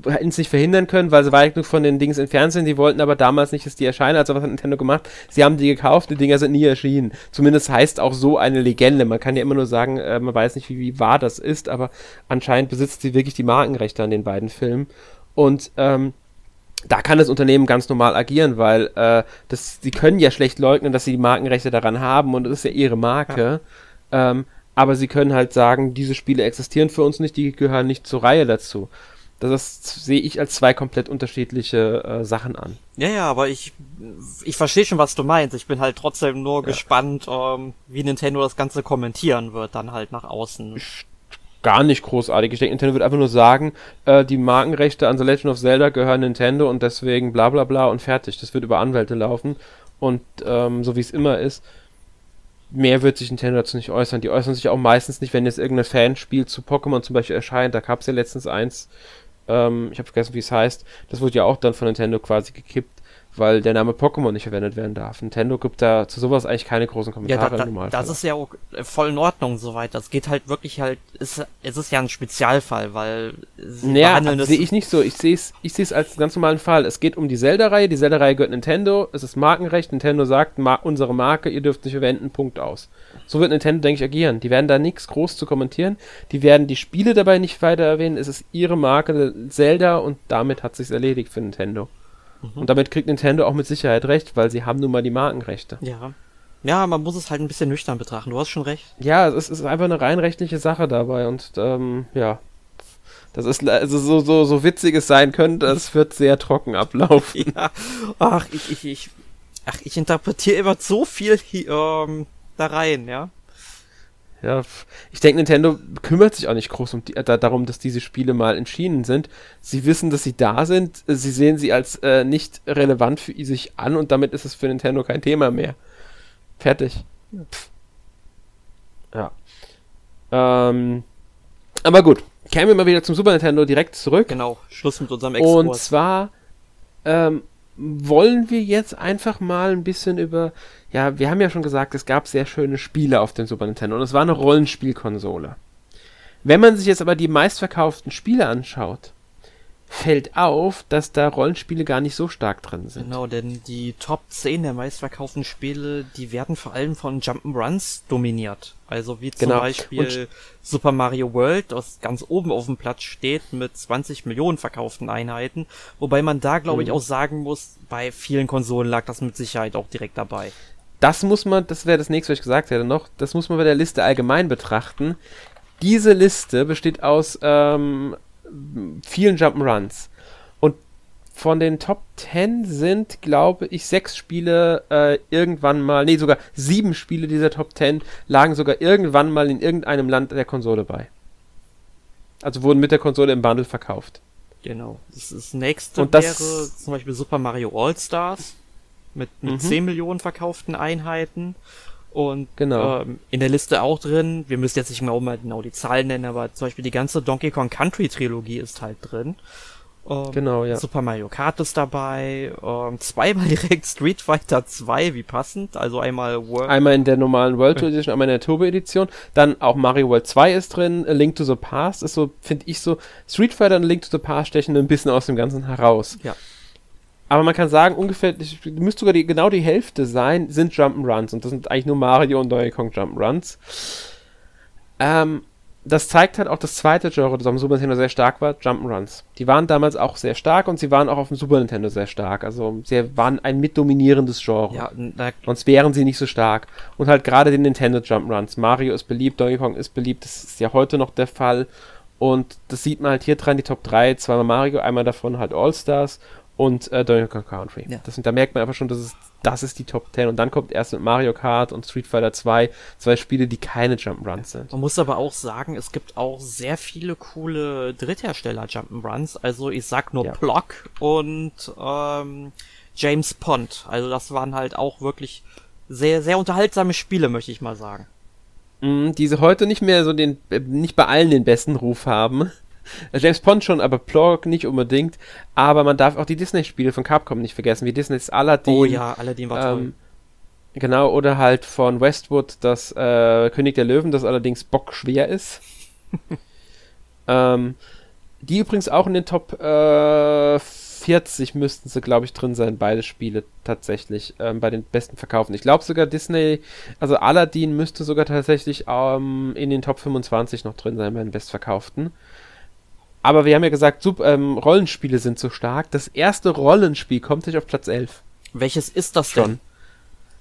hätten es nicht verhindern können, weil sie weit genug von den Dings entfernt sind. Die wollten aber damals nicht, dass die erscheinen. Also was hat Nintendo gemacht? Sie haben die gekauft, die Dinger sind nie erschienen. Zumindest heißt auch so eine Legende. Man kann ja immer nur sagen, äh, man weiß nicht, wie, wie wahr das ist, aber anscheinend besitzt sie wirklich die Markenrechte an den beiden Filmen. Und ähm, da kann das Unternehmen ganz normal agieren, weil äh, das, sie können ja schlecht leugnen, dass sie die Markenrechte daran haben und das ist ja ihre Marke. Ja. Ähm, aber sie können halt sagen, diese Spiele existieren für uns nicht, die gehören nicht zur Reihe dazu. Das, das sehe ich als zwei komplett unterschiedliche äh, Sachen an. Ja, ja, aber ich, ich verstehe schon, was du meinst. Ich bin halt trotzdem nur ja. gespannt, ähm, wie Nintendo das Ganze kommentieren wird, dann halt nach außen. Gar nicht großartig. Ich denke, Nintendo wird einfach nur sagen, äh, die Markenrechte an The Legend of Zelda gehören Nintendo und deswegen bla bla bla und fertig. Das wird über Anwälte laufen. Und ähm, so wie es immer ist, mehr wird sich Nintendo dazu nicht äußern. Die äußern sich auch meistens nicht, wenn jetzt irgendein Fanspiel zu Pokémon zum Beispiel erscheint. Da gab es ja letztens eins, ähm, ich habe vergessen, wie es heißt. Das wurde ja auch dann von Nintendo quasi gekippt weil der Name Pokémon nicht verwendet werden darf. Nintendo gibt da zu sowas eigentlich keine großen Kommentare ja, da, da, Das ist ja auch voll in Ordnung soweit. Das geht halt wirklich halt, ist, es ist ja ein Spezialfall, weil sie ja, behandeln sehe ich nicht so. Ich sehe es ich sehe es als ganz normalen Fall. Es geht um die Zelda-Reihe. Die Zelda-Reihe gehört Nintendo. Es ist Markenrecht. Nintendo sagt, ma unsere Marke, ihr dürft nicht verwenden, Punkt aus. So wird Nintendo, denke ich, agieren. Die werden da nichts groß zu kommentieren. Die werden die Spiele dabei nicht weiter erwähnen. Es ist ihre Marke, Zelda, und damit hat sich's erledigt für Nintendo. Mhm. Und damit kriegt Nintendo auch mit Sicherheit recht, weil sie haben nun mal die Markenrechte. Ja. Ja, man muss es halt ein bisschen nüchtern betrachten. Du hast schon recht. Ja, es ist einfach eine rein rechtliche Sache dabei und ähm, ja. Das ist also so, so, so witzig es sein könnte, es wird sehr trocken ablaufen. Ja. Ach, ich, ich, ich, ach, ich interpretiere immer so viel ähm, da rein, ja. Ja, ich denke, Nintendo kümmert sich auch nicht groß um die, äh, darum, dass diese Spiele mal entschieden sind. Sie wissen, dass sie da sind, sie sehen sie als äh, nicht relevant für sich an und damit ist es für Nintendo kein Thema mehr. Fertig. Ja. Ähm, aber gut, kämen wir mal wieder zum Super Nintendo direkt zurück. Genau, Schluss mit unserem Export. Und zwar ähm, wollen wir jetzt einfach mal ein bisschen über ja, wir haben ja schon gesagt, es gab sehr schöne Spiele auf dem Super Nintendo und es war eine Rollenspielkonsole. Wenn man sich jetzt aber die meistverkauften Spiele anschaut, fällt auf, dass da Rollenspiele gar nicht so stark drin sind. Genau, denn die Top 10 der meistverkauften Spiele, die werden vor allem von Jump'n'Runs dominiert. Also wie zum genau. Beispiel Und Super Mario World, das ganz oben auf dem Platz steht mit 20 Millionen verkauften Einheiten. Wobei man da, glaube ich, mhm. auch sagen muss, bei vielen Konsolen lag das mit Sicherheit auch direkt dabei das muss man, das wäre das nächste, was ich gesagt hätte noch, das muss man bei der Liste allgemein betrachten. Diese Liste besteht aus ähm, vielen Jump'n'Runs. Und von den Top 10 sind, glaube ich, sechs Spiele äh, irgendwann mal, nee, sogar sieben Spiele dieser Top 10 lagen sogar irgendwann mal in irgendeinem Land der Konsole bei. Also wurden mit der Konsole im Bundle verkauft. Genau. Das, das nächste Und das wäre zum Beispiel Super Mario All-Stars mit, mit mhm. 10 Millionen verkauften Einheiten. Und genau. ähm, in der Liste auch drin, wir müssen jetzt nicht genau mal genau die Zahlen nennen, aber zum Beispiel die ganze Donkey Kong Country Trilogie ist halt drin. Ähm, genau, ja. Super Mario Kart ist dabei, ähm, zweimal direkt Street Fighter 2, wie passend, also einmal World Einmal in der normalen World Tour Edition, einmal in der Turbo Edition, dann auch Mario World 2 ist drin, A Link to the Past ist so, finde ich so, Street Fighter und Link to the Past stechen ein bisschen aus dem Ganzen heraus. Ja. Aber man kann sagen, ungefähr, müsste sogar die, genau die Hälfte sein, sind Jump'n'Runs. Und das sind eigentlich nur Mario und Donkey Kong Jump'n'Runs. Ähm, das zeigt halt auch das zweite Genre, das dem Super Nintendo sehr stark war, Jump'n'Runs. Die waren damals auch sehr stark und sie waren auch auf dem Super Nintendo sehr stark. Also sie waren ein mitdominierendes Genre. Ja, Sonst wären sie nicht so stark. Und halt gerade den Nintendo Jump'n'Runs. Mario ist beliebt, Donkey Kong ist beliebt, das ist ja heute noch der Fall. Und das sieht man halt hier dran, die Top 3, zweimal Mario, einmal davon halt All-Stars und äh, Donkey Kong Country. Ja. Das da merkt man einfach schon, dass es, das ist die Top 10. Und dann kommt erst mit Mario Kart und Street Fighter 2 zwei Spiele, die keine Jump'n'Runs sind. Man muss aber auch sagen, es gibt auch sehr viele coole Dritthersteller Jump'n'Runs. Also ich sag nur ja. Block und ähm, James Pond. Also das waren halt auch wirklich sehr, sehr unterhaltsame Spiele, möchte ich mal sagen. Mm, diese heute nicht mehr so den, äh, nicht bei allen den besten Ruf haben. James Bond schon, aber Plork nicht unbedingt. Aber man darf auch die Disney-Spiele von Capcom nicht vergessen, wie Disneys Aladdin. Oh ja, Aladdin war ähm, toll. Genau, oder halt von Westwood das äh, König der Löwen, das allerdings bockschwer ist. ähm, die übrigens auch in den Top äh, 40 müssten sie, glaube ich, drin sein, beide Spiele tatsächlich ähm, bei den besten Verkaufen. Ich glaube sogar Disney, also Aladdin müsste sogar tatsächlich ähm, in den Top 25 noch drin sein bei den bestverkauften. Aber wir haben ja gesagt, Sub ähm, Rollenspiele sind so stark. Das erste Rollenspiel kommt sich auf Platz 11. Welches ist das schon? Denn?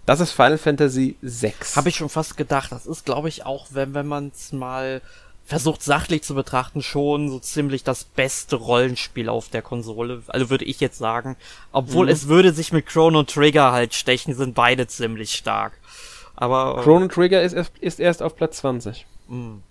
Das ist Final Fantasy 6. Habe ich schon fast gedacht. Das ist, glaube ich, auch, wenn, wenn man es mal versucht sachlich zu betrachten, schon so ziemlich das beste Rollenspiel auf der Konsole. Also würde ich jetzt sagen. Obwohl mhm. es würde sich mit Chrono Trigger halt stechen, sind beide ziemlich stark. Aber. Chrono Trigger ist, ist erst auf Platz 20. Mhm.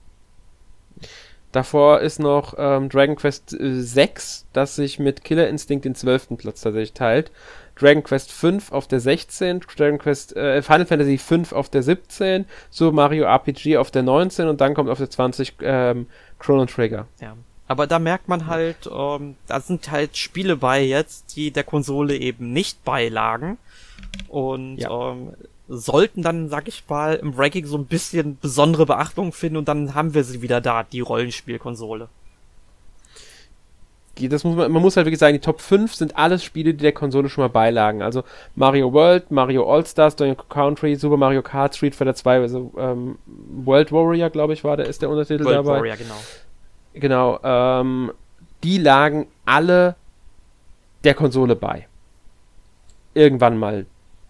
Davor ist noch ähm, Dragon Quest äh, 6, das sich mit Killer Instinct den 12. Platz tatsächlich teilt. Dragon Quest 5 auf der 16, Dragon Quest, äh, Final Fantasy 5 auf der 17, Super Mario RPG auf der 19 und dann kommt auf der 20 ähm, Chrono Trigger. Ja. Aber da merkt man halt, ähm, da sind halt Spiele bei jetzt, die der Konsole eben nicht beilagen. Und ja. ähm, sollten dann, sag ich mal, im Ranking so ein bisschen besondere Beachtung finden und dann haben wir sie wieder da, die Rollenspielkonsole das muss man, man muss halt wirklich sagen, die Top 5 sind alles Spiele, die der Konsole schon mal beilagen. Also Mario World, Mario All-Stars, Donkey Country, Super Mario Kart, Street Fighter 2, also ähm, World Warrior, glaube ich, war der, ist der Untertitel World dabei. Warrior, genau. Genau, ähm, die lagen alle der Konsole bei. Irgendwann mal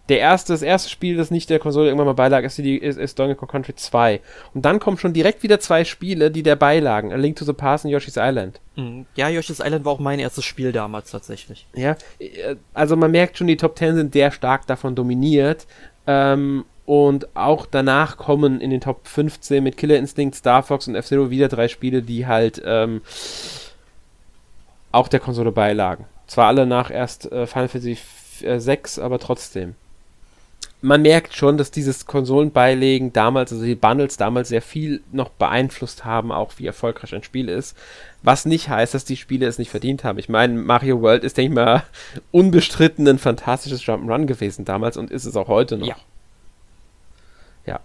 der erste, das erste Spiel, das nicht der Konsole irgendwann mal beilag, ist, die, ist, ist Donkey Kong Country 2. Und dann kommen schon direkt wieder zwei Spiele, die der beilagen. A Link to the Past und Yoshi's Island. Mhm. Ja, Yoshi's Island war auch mein erstes Spiel damals tatsächlich. Ja, äh, also man merkt schon, die Top 10 sind sehr stark davon dominiert. Ähm, und auch danach kommen in den Top 15 mit Killer Instinct, Star Fox und F-Zero wieder drei Spiele, die halt ähm, auch der Konsole beilagen. Zwar alle nach erst äh, Final Fantasy 6, äh, aber trotzdem man merkt schon, dass dieses Konsolenbeilegen damals, also die Bundles damals sehr viel noch beeinflusst haben, auch wie erfolgreich ein Spiel ist. Was nicht heißt, dass die Spiele es nicht verdient haben. Ich meine, Mario World ist, denke ich mal, unbestritten ein fantastisches Jump'n'Run gewesen damals und ist es auch heute noch. Ja. Ja.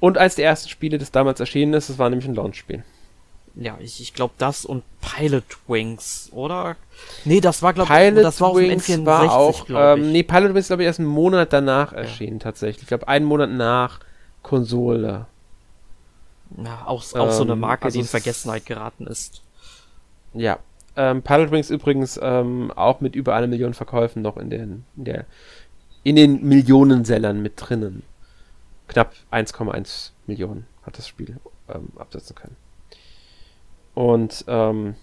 Und als die ersten Spiele, das damals erschienen ist, das war nämlich ein Launch-Spiel ja, ich, ich glaube das und Pilot Wings, oder? Nee, das war glaube ich, das war Wings auf dem N64, war auch, ähm, nee, Pilot Wings glaube ich erst einen Monat danach ja. erschienen tatsächlich. Ich glaube einen Monat nach Konsole. Ja, auch, auch ähm, so eine ähm, Marke, also die in Vergessenheit geraten ist. Ja. Ähm, Pilot Wings übrigens ähm, auch mit über eine Million Verkäufen noch in den, in der, in den Millionensellern mit drinnen. Knapp 1,1 Millionen hat das Spiel ähm, absetzen können. Und ähm,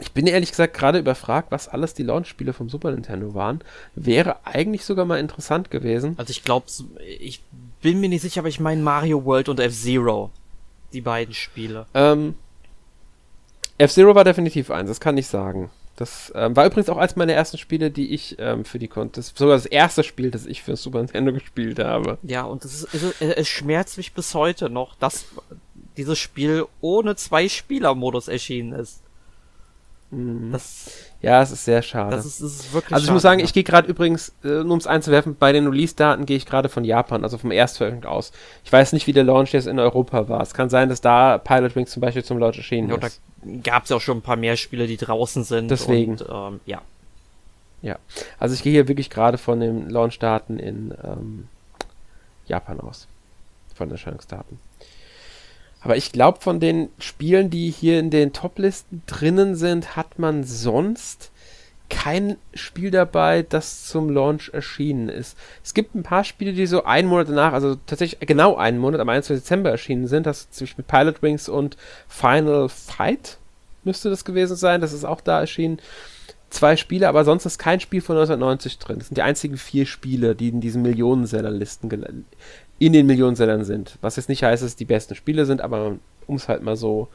ich bin ehrlich gesagt gerade überfragt, was alles die Launch-Spiele vom Super Nintendo waren. Wäre eigentlich sogar mal interessant gewesen. Also ich glaube, ich bin mir nicht sicher, aber ich meine Mario World und F-Zero. Die beiden Spiele. Ähm, F-Zero war definitiv eins, das kann ich sagen. Das ähm, war übrigens auch eines meiner ersten Spiele, die ich ähm, für die konnte. Das ist sogar das erste Spiel, das ich für Super Nintendo gespielt habe. Ja, und das ist, es, es schmerzt mich bis heute noch, dass dieses Spiel ohne Zwei-Spieler-Modus erschienen ist. Mhm. Das, ja, es ist sehr schade. Das ist, das ist wirklich Also ich schade, muss sagen, ja. ich gehe gerade übrigens, äh, nur um es einzuwerfen, bei den Release-Daten gehe ich gerade von Japan, also vom Erstveröffentlichung aus. Ich weiß nicht, wie der Launch jetzt in Europa war. Es kann sein, dass da Pilot Wings zum Beispiel zum Launch erschienen ja, ist. Da gab es ja auch schon ein paar mehr Spiele, die draußen sind. Deswegen. Und, ähm, ja. Ja. Also ich gehe hier wirklich gerade von den Launch-Daten in ähm, Japan aus. Von den Erscheinungsdaten. Aber ich glaube, von den Spielen, die hier in den Top-Listen drinnen sind, hat man sonst kein Spiel dabei, das zum Launch erschienen ist. Es gibt ein paar Spiele, die so einen Monat danach, also tatsächlich genau einen Monat, am 21. Dezember erschienen sind. Das ist mit Pilot Wings und Final Fight müsste das gewesen sein. Das ist auch da erschienen. Zwei Spiele, aber sonst ist kein Spiel von 1990 drin. Das sind die einzigen vier Spiele, die in diesen Millionensellerlisten in den Millionensellern sind. Was jetzt nicht heißt, dass es die besten Spiele sind, aber um es halt mal so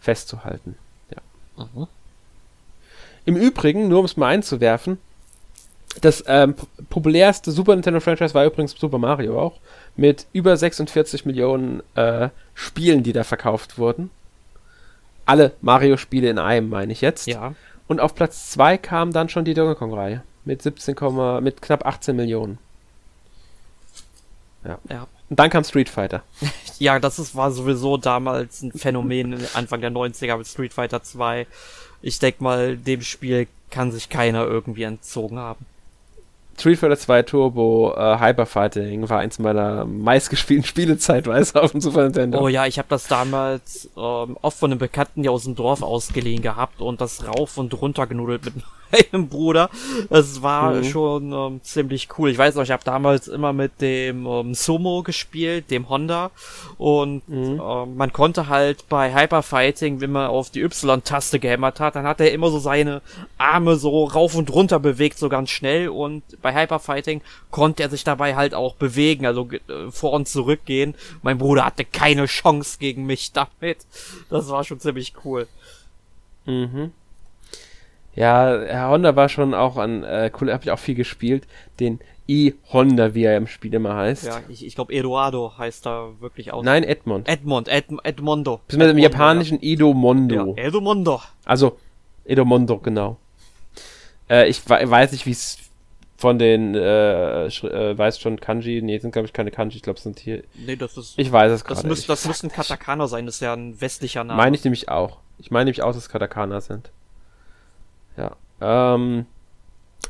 festzuhalten. Ja. Mhm. Im Übrigen, nur um es mal einzuwerfen, das ähm, populärste Super Nintendo Franchise war übrigens Super Mario auch, mit über 46 Millionen äh, Spielen, die da verkauft wurden. Alle Mario-Spiele in einem, meine ich jetzt. Ja. Und auf Platz 2 kam dann schon die Donkey Kong-Reihe mit 17, mit knapp 18 Millionen. Ja. ja. Und dann kam Street Fighter. Ja, das ist, war sowieso damals ein Phänomen Anfang der 90er mit Street Fighter 2. Ich denk mal, dem Spiel kann sich keiner irgendwie entzogen haben. Street Fighter 2 Turbo äh, Hyperfighting war eins meiner meistgespielten Spiele zeitweise auf dem Super Nintendo. Oh ja, ich habe das damals ähm, oft von einem Bekannten hier aus dem Dorf ausgeliehen gehabt und das rauf und runter genudelt mit meinem Bruder. Es war mhm. schon ähm, ziemlich cool. Ich weiß noch, ich habe damals immer mit dem ähm, Sumo gespielt, dem Honda. Und mhm. ähm, man konnte halt bei Hyperfighting, wenn man auf die Y-Taste gehämmert hat, dann hat er immer so seine Arme so rauf und runter bewegt, so ganz schnell. Und bei Hyperfighting konnte er sich dabei halt auch bewegen, also äh, vor und zurück gehen. Mein Bruder hatte keine Chance gegen mich damit. Das war schon ziemlich cool. Mhm. Ja, Herr Honda war schon auch an, äh, cool, habe ich auch viel gespielt, den E-Honda, wie er im Spiel immer heißt. Ja, ich, ich glaube Eduardo heißt da wirklich auch. Nein, Edmond. Edmond, Ed, Edmondo. Bis mit dem japanischen ja. Edomondo. Ja, Edomondo. Also, Edomondo, genau. Äh, ich weiß nicht, wie es von den, äh, äh, weiß schon Kanji, nee, sind glaube ich keine Kanji, ich glaube es sind hier. Nee, das ist. Ich weiß es gerade. Das, müß, das müssten Katakana sein, das ist ja ein westlicher Name. Meine ich nämlich auch. Ich meine nämlich auch, dass es Katakana sind. Ja. Ähm,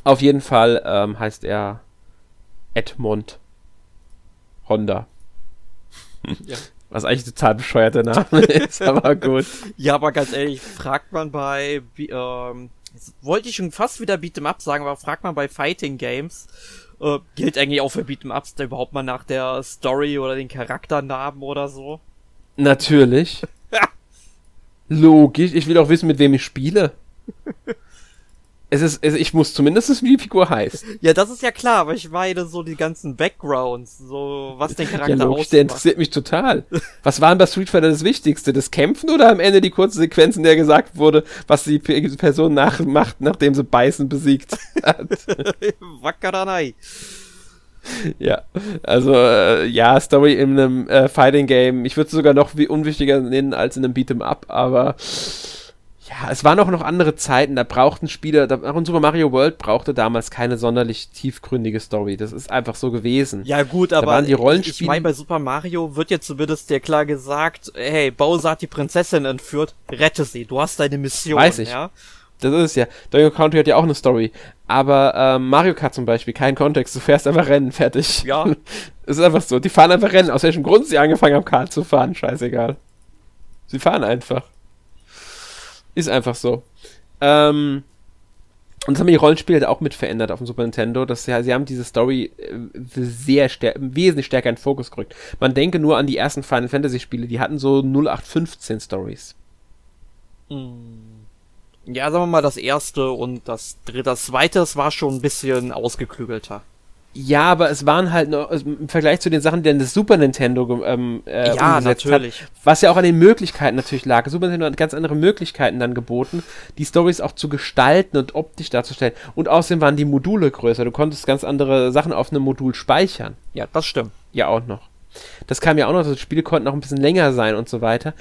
auf jeden Fall ähm, heißt er Edmond Honda. Ja. Was eigentlich total bescheuerter Name ist, aber gut. Ja, aber ganz ehrlich, fragt man bei, ähm, wollte ich schon fast wieder Beat'em Up sagen, aber fragt man bei Fighting Games, äh, gilt eigentlich auch für Beat'em Ups da überhaupt mal nach der Story oder den Charakternamen oder so? Natürlich. Logisch, ich will auch wissen, mit wem ich spiele. Es ist, es, ich muss zumindest wissen, wie die Figur heißt. Ja, das ist ja klar, aber ich meine so die ganzen Backgrounds, so was den Charakter ja, logisch, der interessiert mich total. Was war denn bei Street Fighter das Wichtigste? Das Kämpfen oder am Ende die kurze Sequenz, in der gesagt wurde, was die Person nachmacht, nachdem sie Beißen besiegt hat? Wackeranei. Ja, also äh, ja, Story in einem äh, Fighting Game. Ich würde es sogar noch wie unwichtiger nennen als in einem Beat'em Up, aber ja, es waren auch noch andere Zeiten, da brauchten Spieler, da, auch in Super Mario World brauchte damals keine sonderlich tiefgründige Story. Das ist einfach so gewesen. Ja gut, da aber waren die Rollenspiele ich meine, bei Super Mario wird jetzt zumindest dir klar gesagt, hey, Bowser hat die Prinzessin entführt, rette sie, du hast deine Mission. Weiß ich. Ja? Das ist es ja. Donkey Country hat ja auch eine Story. Aber ähm, Mario Kart zum Beispiel, kein Kontext. Du fährst einfach Rennen, fertig. Ja. es ist einfach so. Die fahren einfach Rennen. Aus welchem Grund sie angefangen haben, Kart zu fahren, scheißegal. Sie fahren einfach. Ist einfach so. Ähm, und das haben die Rollenspiele halt auch mit verändert auf dem Super Nintendo. Dass sie, sie haben diese Story äh, sehr stär wesentlich stärker in den Fokus gerückt. Man denke nur an die ersten Final Fantasy Spiele, die hatten so 0815 Stories. Hm. Ja, sagen wir mal, das erste und das dritte, das zweite, das war schon ein bisschen ausgeklügelter. Ja, aber es waren halt noch, also im Vergleich zu den Sachen, die das Super Nintendo ähm, äh, ja, natürlich. Hat, was ja auch an den Möglichkeiten natürlich lag. Super Nintendo hat ganz andere Möglichkeiten dann geboten, die Stories auch zu gestalten und optisch darzustellen. Und außerdem waren die Module größer. Du konntest ganz andere Sachen auf einem Modul speichern. Ja, das stimmt. Ja, auch noch. Das kam ja auch noch, das Spiel konnten auch ein bisschen länger sein und so weiter.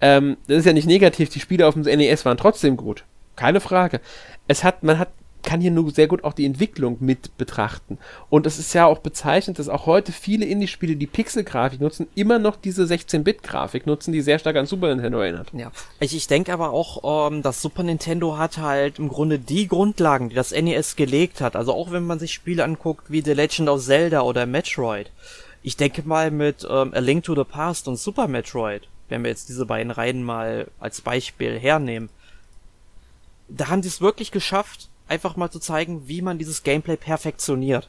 Ähm, das ist ja nicht negativ, die Spiele auf dem NES waren trotzdem gut. Keine Frage. Es hat, man hat kann hier nur sehr gut auch die Entwicklung mit betrachten. Und es ist ja auch bezeichnend, dass auch heute viele Indie-Spiele, die Pixel-Grafik nutzen, immer noch diese 16-Bit-Grafik nutzen, die sehr stark an Super Nintendo erinnert. Ja, ich, ich denke aber auch, ähm, das Super Nintendo hat halt im Grunde die Grundlagen, die das NES gelegt hat. Also auch wenn man sich Spiele anguckt wie The Legend of Zelda oder Metroid. Ich denke mal mit ähm, A Link to the Past und Super Metroid, wenn wir jetzt diese beiden Reihen mal als Beispiel hernehmen, da haben sie es wirklich geschafft, einfach mal zu zeigen, wie man dieses Gameplay perfektioniert.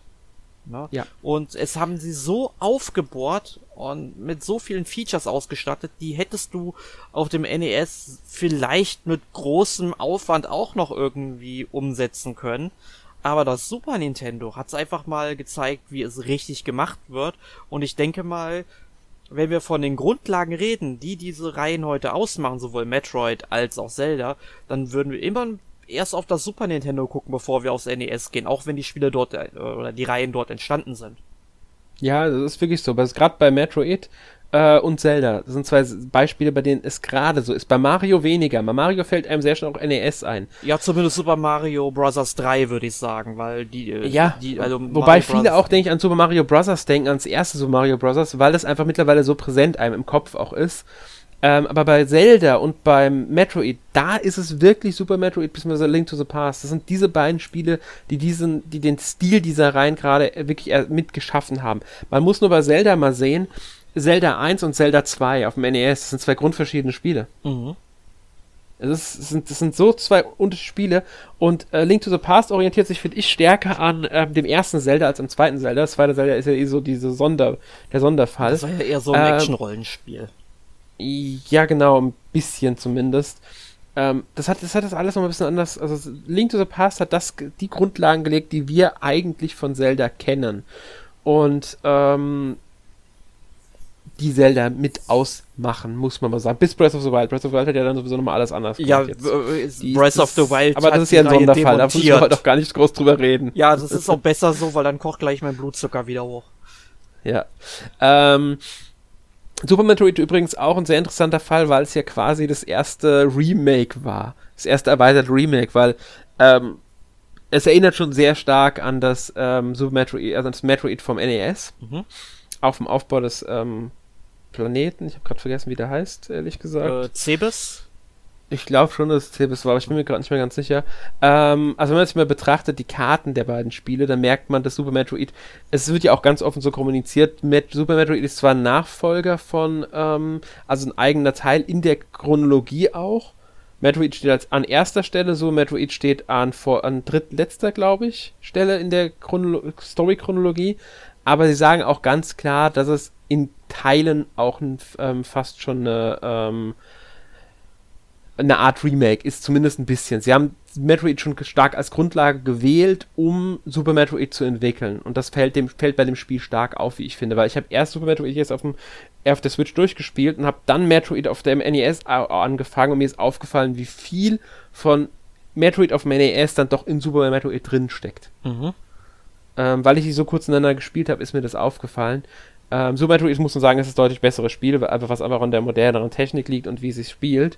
Ne? Ja. Und es haben sie so aufgebohrt und mit so vielen Features ausgestattet, die hättest du auf dem NES vielleicht mit großem Aufwand auch noch irgendwie umsetzen können. Aber das Super Nintendo hat es einfach mal gezeigt, wie es richtig gemacht wird. Und ich denke mal, wenn wir von den Grundlagen reden, die diese Reihen heute ausmachen, sowohl Metroid als auch Zelda, dann würden wir immer erst auf das Super Nintendo gucken, bevor wir aufs NES gehen, auch wenn die Spiele dort äh, oder die Reihen dort entstanden sind. Ja, das ist wirklich so. Gerade bei Metroid äh, und Zelda. Das sind zwei Beispiele, bei denen es gerade so ist. Bei Mario weniger. Bei Mario fällt einem sehr schnell auch NES ein. Ja, zumindest Super Mario Bros. 3 würde ich sagen, weil die. Äh, ja, die, also wobei viele auch, denke ich, an Super Mario Bros. denken, ans erste Super Mario Bros., weil das einfach mittlerweile so präsent einem im Kopf auch ist. Ähm, aber bei Zelda und beim Metroid, da ist es wirklich Super Metroid bzw. Link to the Past. Das sind diese beiden Spiele, die diesen, die den Stil dieser Reihen gerade wirklich mitgeschaffen haben. Man muss nur bei Zelda mal sehen, Zelda 1 und Zelda 2 auf dem NES, das sind zwei grundverschiedene Spiele. Mhm. Das, sind, das sind so zwei unterschiedliche Spiele und äh, Link to the Past orientiert sich, finde ich, stärker an äh, dem ersten Zelda als am zweiten Zelda. Das zweite Zelda ist ja eh so diese Sonder, der Sonderfall. Das war ja eher so ein ähm, Action-Rollenspiel. Ja, genau, ein bisschen zumindest. Ähm, das, hat, das hat das alles noch ein bisschen anders. Also Link to the Past hat das die Grundlagen gelegt, die wir eigentlich von Zelda kennen. Und ähm, die Zelda mit ausmachen, muss man mal sagen. Bis Breath of the Wild. Breath of the Wild hat ja dann sowieso nochmal alles anders Ja, äh, Breath of the Wild. Aber das ist ja ein Sonderfall, da müssen wir auch gar nicht groß drüber reden. Ja, das ist auch besser so, weil dann kocht gleich mein Blutzucker wieder hoch. Ja. Ähm, Super Metroid übrigens auch ein sehr interessanter Fall, weil es ja quasi das erste Remake war. Das erste erweiterte Remake, weil ähm, es erinnert schon sehr stark an das ähm, Super Metroid, also das Metroid vom NES. Mhm. Auf dem Aufbau des ähm, Planeten. Ich habe gerade vergessen, wie der heißt, ehrlich gesagt. Äh, Cebes? Ich glaube schon, dass es Cebes war, aber ich bin mir gerade nicht mehr ganz sicher. Ähm, also wenn man sich mal betrachtet, die Karten der beiden Spiele, dann merkt man, dass Super Metroid, es wird ja auch ganz offen so kommuniziert, Met Super Metroid ist zwar ein Nachfolger von, ähm, also ein eigener Teil in der Chronologie auch. Metroid steht als an erster Stelle, so Metroid steht an, vor, an drittletzter, glaube ich, Stelle in der Story-Chronologie. Aber sie sagen auch ganz klar, dass es in Teilen auch ein, ähm, fast schon eine, ähm, eine Art Remake ist, zumindest ein bisschen. Sie haben Metroid schon stark als Grundlage gewählt, um Super Metroid zu entwickeln. Und das fällt, dem, fällt bei dem Spiel stark auf, wie ich finde, weil ich habe erst Super Metroid jetzt auf, dem, auf der Switch durchgespielt und habe dann Metroid auf dem NES angefangen und mir ist aufgefallen, wie viel von Metroid auf dem NES dann doch in Super Metroid drin steckt. Mhm. Ähm, weil ich die so kurz ineinander gespielt habe, ist mir das aufgefallen. Ähm, Super Metroid, muss man sagen, es ist deutlich besseres Spiel, was einfach an der moderneren Technik liegt und wie sie spielt.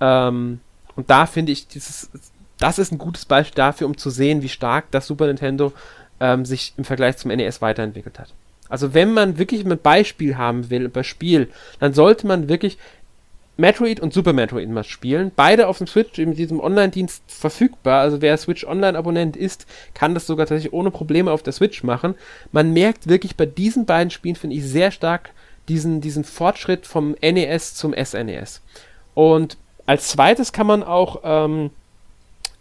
Ähm, und da finde ich, dieses, das ist ein gutes Beispiel dafür, um zu sehen, wie stark das Super Nintendo ähm, sich im Vergleich zum NES weiterentwickelt hat. Also wenn man wirklich ein Beispiel haben will über Spiel, dann sollte man wirklich Metroid und Super Metroid mal spielen. Beide auf dem Switch mit diesem Online-Dienst verfügbar. Also wer Switch Online-Abonnent ist, kann das sogar tatsächlich ohne Probleme auf der Switch machen. Man merkt wirklich bei diesen beiden Spielen, finde ich, sehr stark diesen, diesen Fortschritt vom NES zum SNES. Und als zweites kann man auch ähm,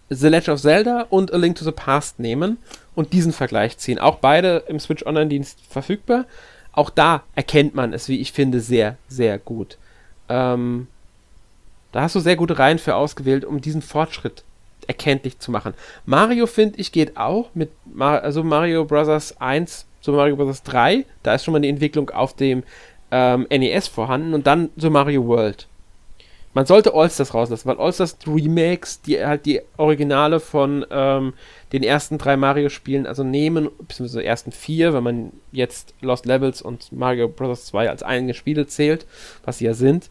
The Legend of Zelda und A Link to the Past nehmen und diesen Vergleich ziehen. Auch beide im Switch Online-Dienst verfügbar. Auch da erkennt man es, wie ich finde, sehr, sehr gut. Ähm, da hast du sehr gute Reihen für ausgewählt, um diesen Fortschritt erkenntlich zu machen. Mario, finde ich, geht auch mit Mar also Mario Bros. 1 zu Mario Bros. 3. Da ist schon mal die Entwicklung auf dem ähm, NES vorhanden und dann so Mario World. Man sollte Allstars rauslassen, weil Allstars Remakes, die halt die Originale von ähm, den ersten drei Mario-Spielen also nehmen, beziehungsweise ersten vier, wenn man jetzt Lost Levels und Mario Bros. 2 als eigene Spiele zählt, was sie ja sind,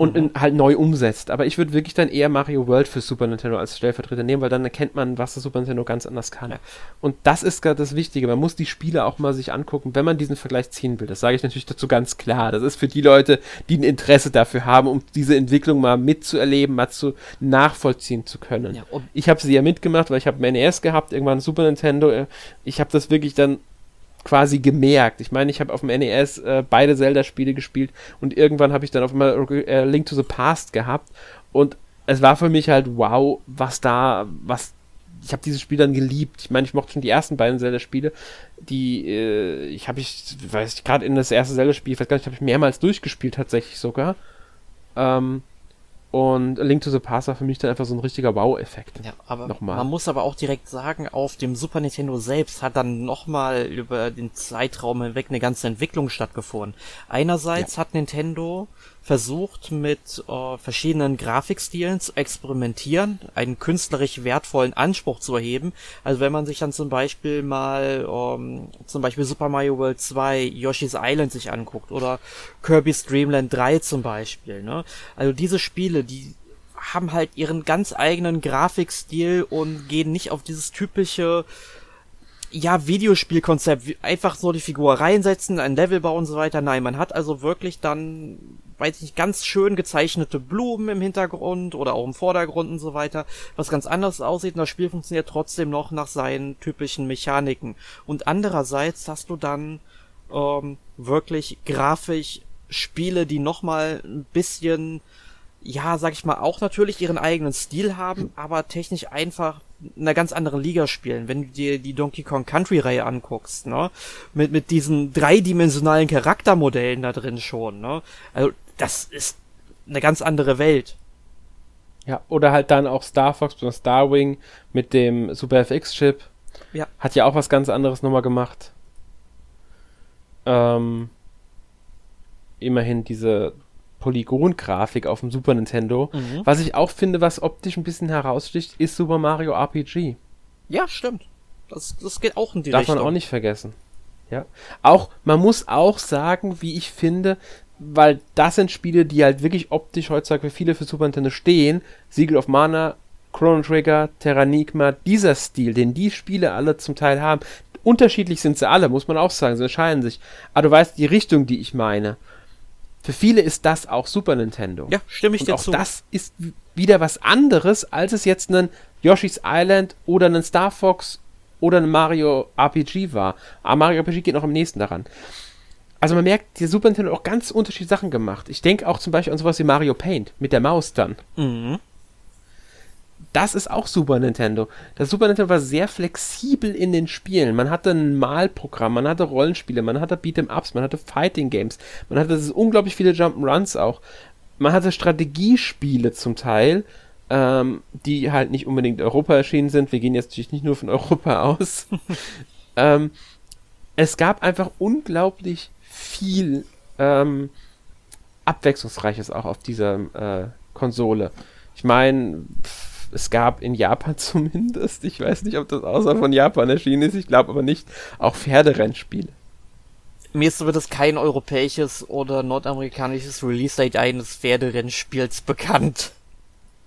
und mhm. halt neu umsetzt. Aber ich würde wirklich dann eher Mario World für Super Nintendo als Stellvertreter nehmen, weil dann erkennt man, was das Super Nintendo ganz anders kann. Und das ist gerade das Wichtige. Man muss die Spiele auch mal sich angucken, wenn man diesen Vergleich ziehen will. Das sage ich natürlich dazu ganz klar. Das ist für die Leute, die ein Interesse dafür haben, um diese Entwicklung mal mitzuerleben, mal zu nachvollziehen zu können. Ja, ich habe sie ja mitgemacht, weil ich habe ein NES gehabt, irgendwann Super Nintendo. Ich habe das wirklich dann quasi gemerkt. Ich meine, ich habe auf dem NES äh, beide Zelda-Spiele gespielt und irgendwann habe ich dann auf einmal äh, Link to the Past gehabt und es war für mich halt wow, was da, was ich habe dieses Spiel dann geliebt. Ich meine, ich mochte schon die ersten beiden Zelda-Spiele. Die, äh, ich habe ich, weiß ich, gerade in das erste Zelda-Spiel, ich weiß gar nicht, habe ich mehrmals durchgespielt tatsächlich sogar. Ähm, und A Link to the Past war für mich dann einfach so ein richtiger Wow-Effekt. Ja, aber nochmal. man muss aber auch direkt sagen, auf dem Super Nintendo selbst hat dann nochmal über den Zeitraum hinweg eine ganze Entwicklung stattgefunden. Einerseits ja. hat Nintendo versucht mit äh, verschiedenen Grafikstilen zu experimentieren, einen künstlerisch wertvollen Anspruch zu erheben. Also wenn man sich dann zum Beispiel mal ähm, zum Beispiel Super Mario World 2, Yoshi's Island sich anguckt oder Kirby's Dream Land 3 zum Beispiel. Ne? Also diese Spiele, die haben halt ihren ganz eigenen Grafikstil und gehen nicht auf dieses typische ja, Videospielkonzept, einfach so die Figur reinsetzen, ein Level bauen und so weiter. Nein, man hat also wirklich dann, weiß ich nicht, ganz schön gezeichnete Blumen im Hintergrund oder auch im Vordergrund und so weiter, was ganz anders aussieht und das Spiel funktioniert trotzdem noch nach seinen typischen Mechaniken. Und andererseits hast du dann ähm, wirklich grafisch Spiele, die nochmal ein bisschen ja, sag ich mal, auch natürlich ihren eigenen Stil haben, aber technisch einfach in einer ganz anderen Liga spielen. Wenn du dir die Donkey Kong Country Reihe anguckst, ne, mit, mit diesen dreidimensionalen Charaktermodellen da drin schon, ne, also das ist eine ganz andere Welt. Ja, oder halt dann auch Star Fox oder Starwing mit dem Super FX Chip. Ja. Hat ja auch was ganz anderes nochmal gemacht. Ähm, immerhin diese Polygon-Grafik auf dem Super Nintendo. Mhm. Was ich auch finde, was optisch ein bisschen heraussticht, ist Super Mario RPG. Ja, stimmt. Das, das geht auch in die Darf Richtung. Darf man auch nicht vergessen. Ja. Auch, man muss auch sagen, wie ich finde, weil das sind Spiele, die halt wirklich optisch heutzutage für viele für Super Nintendo stehen. Siegel of Mana, Chrono Trigger, Terranigma, dieser Stil, den die Spiele alle zum Teil haben. Unterschiedlich sind sie alle, muss man auch sagen, sie unterscheiden sich. Aber du weißt die Richtung, die ich meine für viele ist das auch Super Nintendo. Ja, stimme ich und dir auch zu. Das ist wieder was anderes, als es jetzt ein Yoshi's Island oder ein Star Fox oder ein Mario RPG war. Aber ah, Mario RPG geht noch am nächsten daran. Also man merkt, die Super Nintendo hat auch ganz unterschiedliche Sachen gemacht. Ich denke auch zum Beispiel an sowas wie Mario Paint mit der Maus dann. Mhm das ist auch Super Nintendo. Das Super Nintendo war sehr flexibel in den Spielen. Man hatte ein Malprogramm, man hatte Rollenspiele, man hatte Beat'em-Ups, man hatte Fighting Games, man hatte unglaublich viele Jump'n'Runs auch. Man hatte Strategiespiele zum Teil, ähm, die halt nicht unbedingt in Europa erschienen sind. Wir gehen jetzt natürlich nicht nur von Europa aus. ähm, es gab einfach unglaublich viel ähm, Abwechslungsreiches auch auf dieser äh, Konsole. Ich meine, es gab in Japan zumindest, ich weiß nicht, ob das außer von Japan erschienen ist, ich glaube aber nicht, auch Pferderennspiele. Mir ist zumindest kein europäisches oder nordamerikanisches Release-Date eines Pferderennspiels bekannt.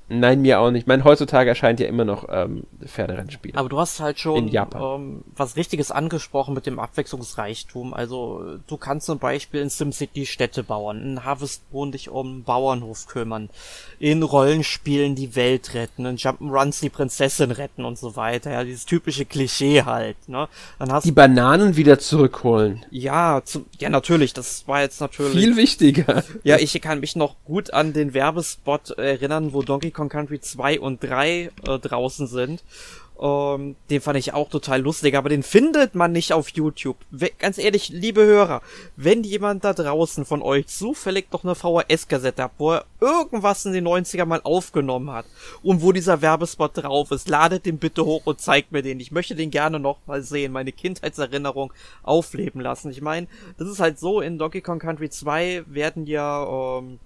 Nein, mir auch nicht. Ich meine, heutzutage erscheint ja immer noch ähm, Pferderennspiele. Aber du hast halt schon ähm, was Richtiges angesprochen mit dem Abwechslungsreichtum. Also du kannst zum Beispiel in SimCity Städte bauen, in Harvest Moon dich um Bauernhof kümmern, in Rollenspielen die Welt retten, in Jump'n'Runs die Prinzessin retten und so weiter. Ja, dieses typische Klischee halt. Ne? Dann hast die Bananen wieder zurückholen. Ja, zu, ja natürlich. Das war jetzt natürlich viel wichtiger. Ja, ich kann mich noch gut an den Werbespot erinnern, wo Donkey Kong Country 2 und 3 äh, draußen sind. Ähm, den fand ich auch total lustig, aber den findet man nicht auf YouTube. We ganz ehrlich, liebe Hörer, wenn jemand da draußen von euch zufällig doch eine VHS-Kassette hat, wo er irgendwas in den 90er mal aufgenommen hat und wo dieser Werbespot drauf ist, ladet den bitte hoch und zeigt mir den. Ich möchte den gerne noch mal sehen, meine Kindheitserinnerung aufleben lassen. Ich meine, das ist halt so, in Donkey Kong Country 2 werden ja ähm,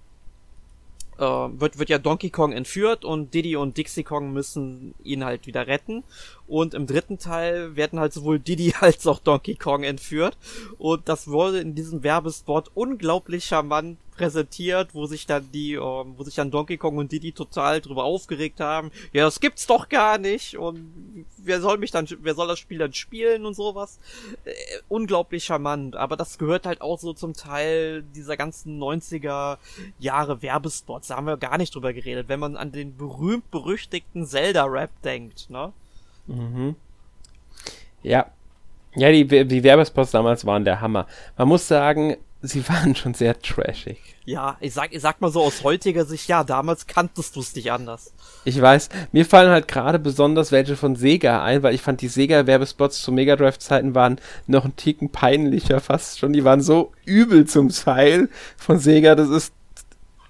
äh, wird, wird ja Donkey Kong entführt und Diddy und Dixie Kong müssen ihn halt wieder retten. Und im dritten Teil werden halt sowohl Diddy als auch Donkey Kong entführt. Und das wurde in diesem Werbespot unglaublich charmant präsentiert, wo sich dann die, ähm, wo sich dann Donkey Kong und Diddy total drüber aufgeregt haben. Ja, das gibt's doch gar nicht. Und wer soll mich dann, wer soll das Spiel dann spielen und sowas? Äh, unglaublich charmant. Aber das gehört halt auch so zum Teil dieser ganzen 90er Jahre Werbespots. Da haben wir gar nicht drüber geredet. Wenn man an den berühmt-berüchtigten Zelda-Rap denkt, ne? Mhm. Ja. Ja, die, die Werbespots damals waren der Hammer. Man muss sagen, sie waren schon sehr trashig. Ja, ich sag, ich sag mal so aus heutiger Sicht, ja, damals kanntest du es nicht anders. Ich weiß, mir fallen halt gerade besonders welche von Sega ein, weil ich fand die Sega-Werbespots zu Mega Drive-Zeiten waren noch ein Ticken peinlicher fast schon. Die waren so übel zum Teil von Sega, das ist.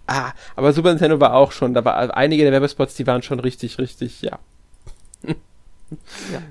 Ah, aber Super Nintendo war auch schon, da war einige der Werbespots, die waren schon richtig, richtig, ja. ja.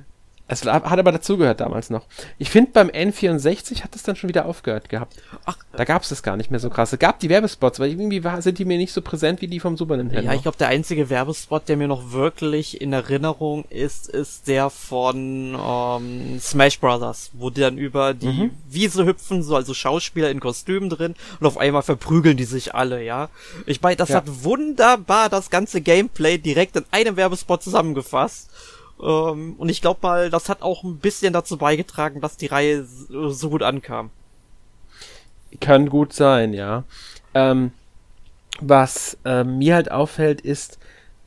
Es hat aber dazugehört damals noch. Ich finde, beim N64 hat es dann schon wieder aufgehört gehabt. Ach, da gab es das gar nicht mehr so krass. Es gab die Werbespots, aber irgendwie war, sind die mir nicht so präsent wie die vom Super Nintendo. Ja, ich glaube, der einzige Werbespot, der mir noch wirklich in Erinnerung ist, ist der von ähm, Smash Brothers, wo die dann über die mhm. Wiese hüpfen, so also Schauspieler in Kostümen drin und auf einmal verprügeln die sich alle, ja. Ich meine, das ja. hat wunderbar das ganze Gameplay direkt in einem Werbespot zusammengefasst. Ähm, und ich glaube mal, das hat auch ein bisschen dazu beigetragen, dass die Reihe so gut ankam. Kann gut sein, ja. Ähm, was äh, mir halt auffällt, ist,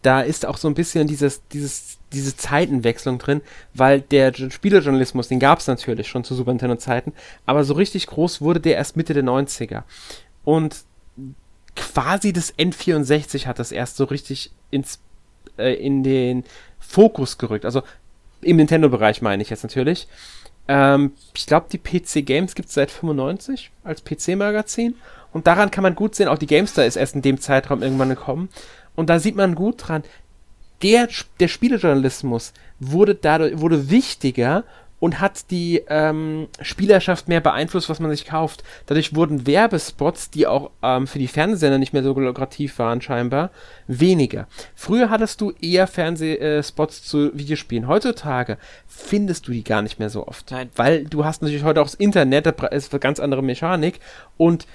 da ist auch so ein bisschen dieses, dieses, diese Zeitenwechslung drin, weil der Spielejournalismus, den gab es natürlich schon zu Super Nintendo-Zeiten, aber so richtig groß wurde der erst Mitte der 90er. Und quasi das N64 hat das erst so richtig ins, äh, in den Fokus gerückt. Also im Nintendo-Bereich meine ich jetzt natürlich. Ähm, ich glaube, die PC Games gibt es seit 95 als PC-Magazin. Und daran kann man gut sehen, auch die GameStar ist erst in dem Zeitraum irgendwann gekommen. Und da sieht man gut dran, der, der Spielejournalismus wurde dadurch, wurde wichtiger und hat die ähm, Spielerschaft mehr beeinflusst, was man sich kauft. Dadurch wurden Werbespots, die auch ähm, für die Fernsehsender nicht mehr so lukrativ waren, scheinbar, weniger. Früher hattest du eher Fernsehspots zu Videospielen. Heutzutage findest du die gar nicht mehr so oft. Nein. Weil du hast natürlich heute auch das Internet, das ist eine ganz andere Mechanik. Und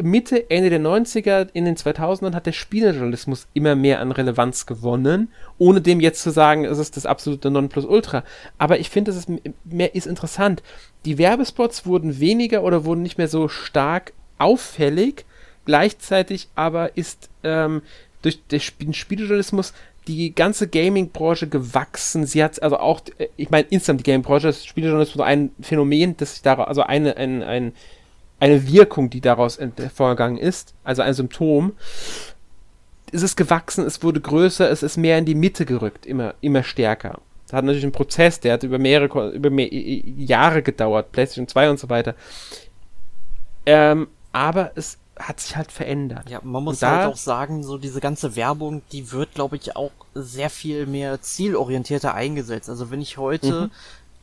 Mitte, Ende der 90er, in den 2000ern hat der Spielejournalismus immer mehr an Relevanz gewonnen, ohne dem jetzt zu sagen, es ist das absolute Nonplusultra. Aber ich finde, es ist mehr ist interessant. Die Werbespots wurden weniger oder wurden nicht mehr so stark auffällig. Gleichzeitig aber ist ähm, durch den Spielejournalismus die ganze Gaming-Branche gewachsen. Sie hat also auch, äh, ich meine, insgesamt die Gaming-Branche, das Spielejournalismus ein Phänomen, das sich daraus, also eine, ein, ein, eine Wirkung, die daraus hervorgegangen ist, also ein Symptom. Es ist gewachsen, es wurde größer, es ist mehr in die Mitte gerückt, immer, immer stärker. Das hat natürlich einen Prozess, der hat über mehrere, über mehr, Jahre gedauert, PlayStation 2 und so weiter. Ähm, aber es hat sich halt verändert. Ja, man muss halt auch sagen, so diese ganze Werbung, die wird, glaube ich, auch sehr viel mehr zielorientierter eingesetzt. Also wenn ich heute mhm.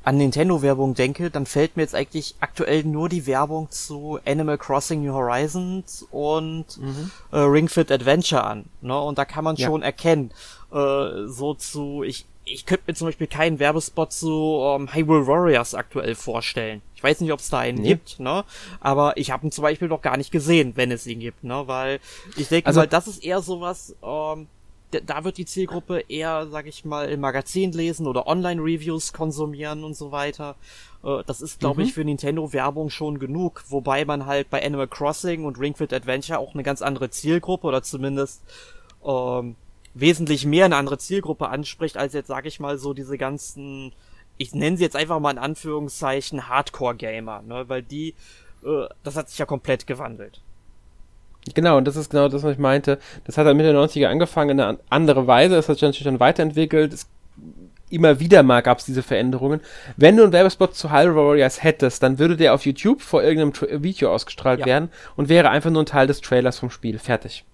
An Nintendo-Werbung denke, dann fällt mir jetzt eigentlich aktuell nur die Werbung zu Animal Crossing New Horizons und mhm. äh, Ring Fit Adventure an. Ne? Und da kann man ja. schon erkennen, äh, so zu, ich, ich könnte mir zum Beispiel keinen Werbespot zu um, Hyrule Warriors aktuell vorstellen. Ich weiß nicht, ob es da einen nee. gibt, ne? Aber ich habe ihn zum Beispiel noch gar nicht gesehen, wenn es ihn gibt, ne? Weil ich denke also, mal, das ist eher sowas, ähm, da wird die Zielgruppe eher, sag ich mal, im Magazin lesen oder Online-Reviews konsumieren und so weiter. Äh, das ist, glaube mhm. ich, für Nintendo-Werbung schon genug, wobei man halt bei Animal Crossing und Ring Fit Adventure auch eine ganz andere Zielgruppe oder zumindest ähm, wesentlich mehr eine andere Zielgruppe anspricht, als jetzt, sag ich mal, so diese ganzen, ich nenne sie jetzt einfach mal in Anführungszeichen Hardcore-Gamer, ne, weil die, äh, das hat sich ja komplett gewandelt. Genau, und das ist genau das, was ich meinte. Das hat dann Mitte der 90er angefangen in eine andere Weise, es hat sich natürlich dann weiterentwickelt, es immer wieder mal gab es diese Veränderungen. Wenn du einen Werbespot zu Hyrule Warriors hättest, dann würde der auf YouTube vor irgendeinem Tra Video ausgestrahlt ja. werden und wäre einfach nur ein Teil des Trailers vom Spiel. Fertig.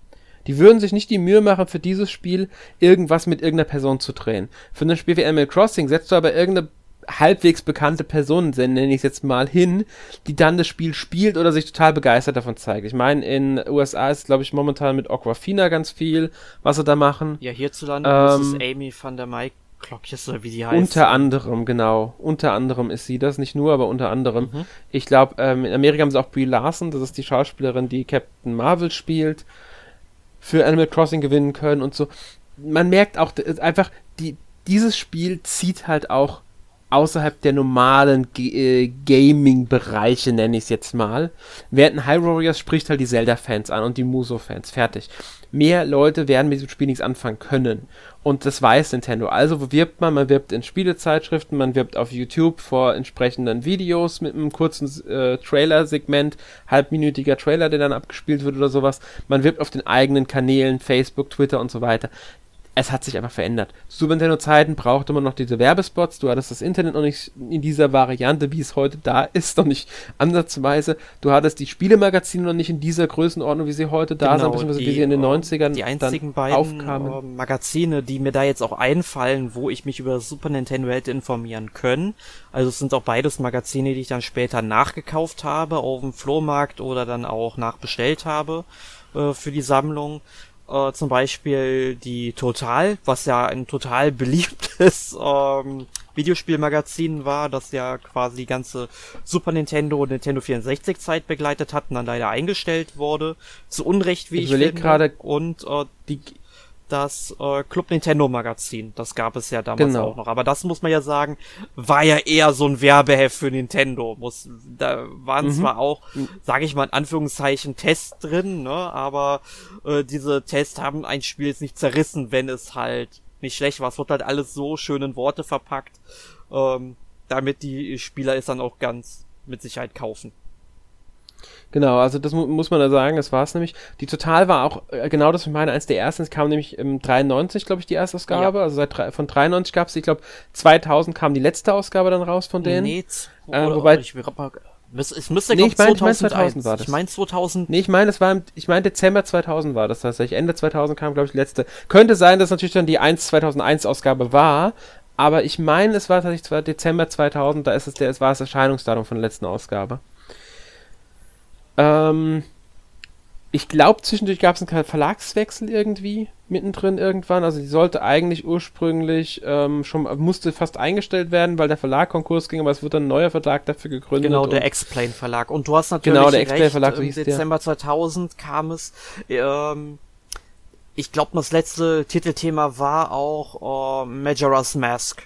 Die würden sich nicht die Mühe machen, für dieses Spiel irgendwas mit irgendeiner Person zu drehen. Für ein Spiel wie Animal Crossing setzt du aber irgendeine halbwegs bekannte Person, nenne ich es jetzt mal, hin, die dann das Spiel spielt oder sich total begeistert davon zeigt. Ich meine, in USA ist, glaube ich, momentan mit Aquafina ganz viel, was sie da machen. Ja, hierzulande ähm, ist es Amy van der Mike Klockjes oder wie die heißt. Unter anderem, genau. Unter anderem ist sie das, nicht nur, aber unter anderem. Mhm. Ich glaube, ähm, in Amerika haben sie auch Brie Larson, das ist die Schauspielerin, die Captain Marvel spielt für Animal Crossing gewinnen können und so. Man merkt auch einfach, die, dieses Spiel zieht halt auch außerhalb der normalen äh, Gaming-Bereiche, nenne ich es jetzt mal. Während ein High Warriors spricht halt die Zelda-Fans an und die Muso-Fans. Fertig. Mehr Leute werden mit diesem Spiel nichts anfangen können. Und das weiß Nintendo. Also wo wirbt man? Man wirbt in Spielezeitschriften, man wirbt auf YouTube vor entsprechenden Videos mit einem kurzen äh, Trailer-Segment, halbminütiger Trailer, der dann abgespielt wird oder sowas. Man wirbt auf den eigenen Kanälen, Facebook, Twitter und so weiter. Es hat sich einfach verändert. Zu Super Nintendo-Zeiten brauchte man noch diese Werbespots, du hattest das Internet noch nicht in dieser Variante, wie es heute da ist, noch nicht ansatzweise. Du hattest die Spielemagazine noch nicht in dieser Größenordnung, wie sie heute da Genau, sind, beziehungsweise die, wie sie in den äh, 90ern Die einzigen beiden aufkamen. äh, Magazine, die mir da jetzt auch einfallen, wo ich mich über das Super Nintendo hätte informieren können. Also es sind auch beides Magazine, die ich dann später nachgekauft habe auf dem Flohmarkt oder dann auch nachbestellt habe äh, für die Sammlung. Äh, zum Beispiel die Total, was ja ein total beliebtes ähm, Videospielmagazin war, das ja quasi die ganze Super Nintendo und Nintendo 64 Zeit begleitet hat und dann leider eingestellt wurde. Zu Unrecht, wie Ich ich, überleg finde. gerade- Und äh, die das äh, Club Nintendo Magazin, das gab es ja damals Genau. auch noch. Aber das muss man ja sagen, war ja eher so ein Werbeheft für Nintendo. Muss, da waren Mhm. zwar auch, sage ich mal in Anführungszeichen, Tests drin, ne? aber äh, diese Tests haben ein Spiel jetzt nicht zerrissen, wenn es halt nicht schlecht war. Es wird halt alles so schön in Worte verpackt, ähm, damit die Spieler es dann auch ganz mit Sicherheit kaufen. Genau, also das mu muss man da sagen, das war es nämlich. Die Total war auch äh, genau das, was ich meine, eins der ersten. Es kam nämlich im 93, glaube ich, die erste Ausgabe. Also seit drei- von 93 gab es, ich glaube, 2000 kam die letzte Ausgabe dann raus von denen. Nee, Äh, wobei- ich, es müsste, Nee, ich mein- ich mein 2001. 2000 war das. Ich meine 2000 Nee, ich meine, es war im, ich meine Dezember 2000 war das tatsächlich. Ende 2000 kam, glaube ich, die letzte. Könnte sein, dass natürlich dann die 1 2001 Ausgabe war, aber ich meine, es war tatsächlich zwar Dezember 2000, da ist es der, es war das Erscheinungsdatum von der letzten Ausgabe. Ähm, ich glaube, zwischendurch gab es einen Verlagswechsel irgendwie mittendrin irgendwann. Also die sollte eigentlich ursprünglich ähm, schon musste fast eingestellt werden, weil der Verlag Konkurs ging, aber es wird dann ein neuer Verlag dafür gegründet. Genau, der Explain Verlag. Und du hast natürlich Genau, der recht, Verlag, so im der. Dezember 2000 kam es, ähm, ich glaube, das letzte Titelthema war auch äh, Majora's Mask.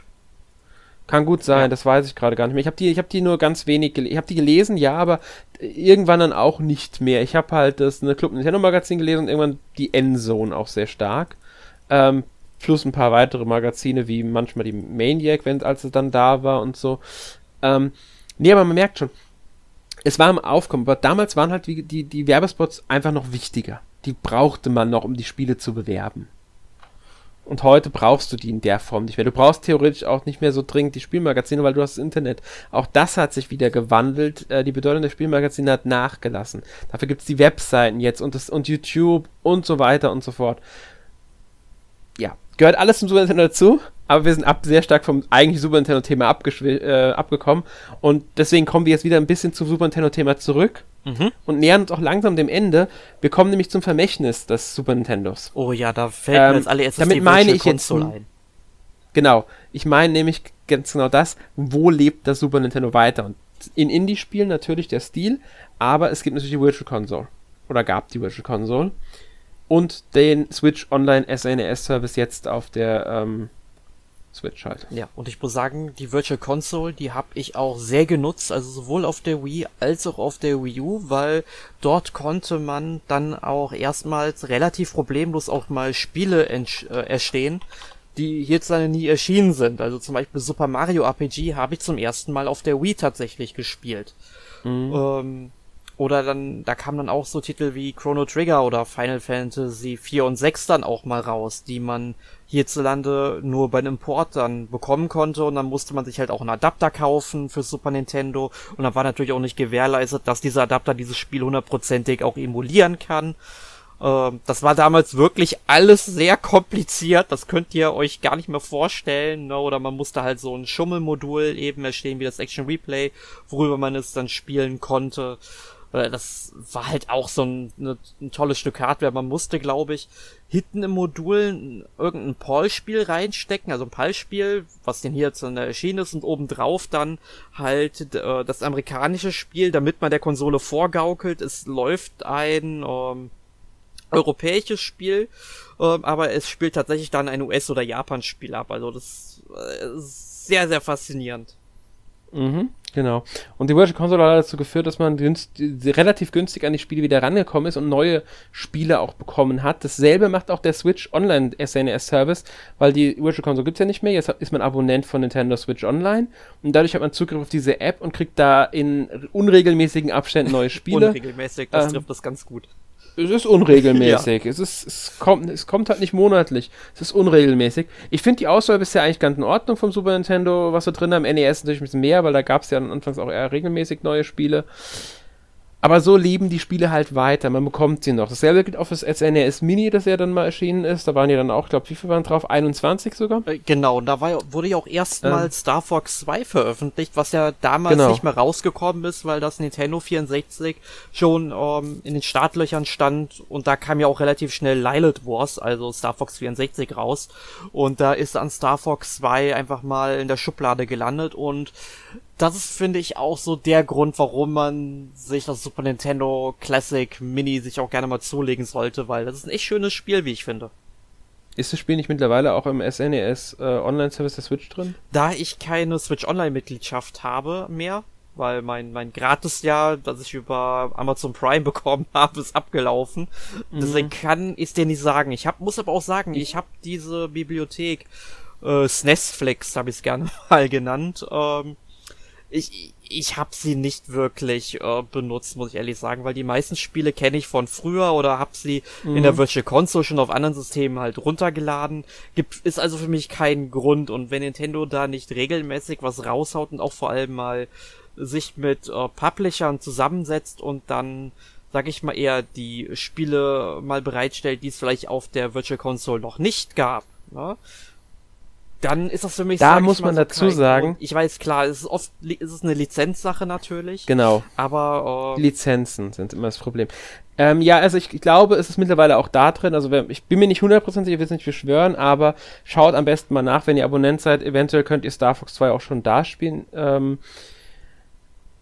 Kann gut sein, Ja. das weiß ich gerade gar nicht mehr. Ich habe die, ich habe die nur ganz wenig gelesen. Ich habe die gelesen, ja, aber irgendwann dann auch nicht mehr. Ich habe halt das eine Club Nintendo Magazin gelesen und irgendwann die Endzone auch sehr stark. Ähm, plus ein paar weitere Magazine, wie manchmal die Maniac, wenn als es dann da war und so. Ähm, nee, aber man merkt schon, es war im Aufkommen, aber damals waren halt die, die, die Werbespots einfach noch wichtiger. Die brauchte man noch, um die Spiele zu bewerben. Und heute brauchst du die in der Form nicht mehr. Du brauchst theoretisch auch nicht mehr so dringend die Spielmagazine, weil du hast das Internet. Auch das hat sich wieder gewandelt. Äh, die Bedeutung der Spielmagazine hat nachgelassen. Dafür gibt's die Webseiten jetzt und, das, und YouTube und so weiter und so fort. Ja, gehört alles zum Super Nintendo dazu, aber wir sind ab sehr stark vom eigentlichen Super Nintendo-Thema äh, abgekommen. Und deswegen kommen wir jetzt wieder ein bisschen zum Super Nintendo-Thema zurück Mhm. und nähern uns auch langsam dem Ende. Wir kommen nämlich zum Vermächtnis des Super Nintendos. Oh ja, da fällt Ähm, mir jetzt alle erstes damit die meine ich jetzt ein. Genau. Ich meine nämlich ganz genau das, wo lebt das Super Nintendo weiter? Und in Indie-Spielen natürlich der Stil, aber es gibt natürlich die Virtual Console. Oder gab die Virtual Console. Und den Switch Online SNES Service jetzt auf der ähm, Switch halt. Ja, und ich muss sagen, die Virtual Console, die habe ich auch sehr genutzt, also sowohl auf der Wii als auch auf der Wii U, weil dort konnte man dann auch erstmals relativ problemlos auch mal Spiele äh, erstehen, die hierzulande nie erschienen sind. Also zum Beispiel Super Mario RPG habe ich zum ersten Mal auf der Wii tatsächlich gespielt. Ähm, oder dann, da kamen dann auch so Titel wie Chrono Trigger oder Final Fantasy 4 und 6 dann auch mal raus, die man hierzulande nur beim Import dann bekommen konnte und dann musste man sich halt auch einen Adapter kaufen für Super Nintendo und dann war natürlich auch nicht gewährleistet, dass dieser Adapter dieses Spiel hundertprozentig auch emulieren kann. Ähm, das war damals wirklich alles sehr kompliziert, das könnt ihr euch gar nicht mehr vorstellen, ne? oder man musste halt so ein Schummelmodul eben erstehen wie das Action Replay, worüber man es dann spielen konnte. Äh, Das war halt auch so ein, ne, ein tolles Stück Hardware. Man musste, glaube ich, hinten im Modul irgendein PAL-Spiel reinstecken, also ein PAL-Spiel, was denn hier einer erschienen ist, und obendrauf dann halt äh, das amerikanische Spiel, damit man der Konsole vorgaukelt. Es läuft ein ähm, europäisches Spiel, ähm, aber es spielt tatsächlich dann ein US- oder Japan-Spiel ab. Also das äh, ist sehr, sehr faszinierend. Mhm, genau. Und die Virtual Console hat dazu geführt, dass man günst, relativ günstig an die Spiele wieder rangekommen ist und neue Spiele auch bekommen hat. Dasselbe macht auch der Switch Online SNES Service, weil die Virtual Console gibt's ja nicht mehr. Jetzt ist man Abonnent von Nintendo Switch Online und dadurch hat man Zugriff auf diese App und kriegt da in unregelmäßigen Abständen neue Spiele. Unregelmäßig, das Ähm, trifft das ganz gut. Es ist unregelmäßig. ja. es, ist, es, kommt, es kommt halt nicht monatlich. Es ist unregelmäßig. Ich finde die Auswahl bisher eigentlich ganz in Ordnung vom Super Nintendo, was wir drin haben. NES natürlich ein bisschen mehr, weil da gab es ja anfangs auch eher regelmäßig neue Spiele. Aber so leben die Spiele halt weiter. Man bekommt sie noch. Dasselbe gilt auch für das SNES Mini, das ja dann mal erschienen ist. Da waren ja dann auch, glaube wie viele waren drauf? 21 sogar? Äh, genau, und da war, wurde ja auch erstmals ähm. Star Fox 2 veröffentlicht, was ja damals genau. nicht mehr rausgekommen ist, weil das Nintendo 64 schon ähm, in den Startlöchern stand. Und da kam ja auch relativ schnell Lilith Wars, also Star Fox 64 raus. Und da ist dann Star Fox 2 einfach mal in der Schublade gelandet und das ist, finde ich, auch so der Grund, warum man sich das Super Nintendo Classic Mini sich auch gerne mal zulegen sollte, weil das ist ein echt schönes Spiel, wie ich finde. Ist das Spiel nicht mittlerweile auch im SNES äh, Online-Service der Switch drin? Da ich keine Switch Online-Mitgliedschaft habe mehr, weil mein, mein Gratisjahr, das ich über Amazon Prime bekommen habe, ist abgelaufen. Mhm. Deswegen kann ich dir nicht sagen. Ich hab, muss aber auch sagen, ich habe diese Bibliothek äh, SNESflix, habe ich es gerne mal genannt, ähm, ich, ich habe sie nicht wirklich äh, benutzt, muss ich ehrlich sagen, weil die meisten Spiele kenne ich von früher oder habe sie mhm. in der mhm. Virtual Console schon auf anderen Systemen halt runtergeladen. Gibt ist also für mich kein Grund und wenn Nintendo da nicht regelmäßig was raushaut und auch vor allem mal sich mit äh, Publishern zusammensetzt und dann sag ich mal eher die Spiele mal bereitstellt, die es vielleicht auf der Virtual Console noch nicht gab, ne? Dann ist das für mich. Da muss man so dazu sagen. Grund. Ich weiß klar, es ist oft es ist eine Lizenzsache natürlich. Genau. Aber äh, Lizenzen sind immer das Problem. Ähm, ja, also ich, ich, glaube, es ist mittlerweile auch da drin. Also ich bin mir nicht hundertprozentig, ich will es nicht beschwören, aber schaut am besten mal nach, wenn ihr Abonnent seid. Eventuell könnt ihr Star Fox 2 auch schon da spielen. Ähm,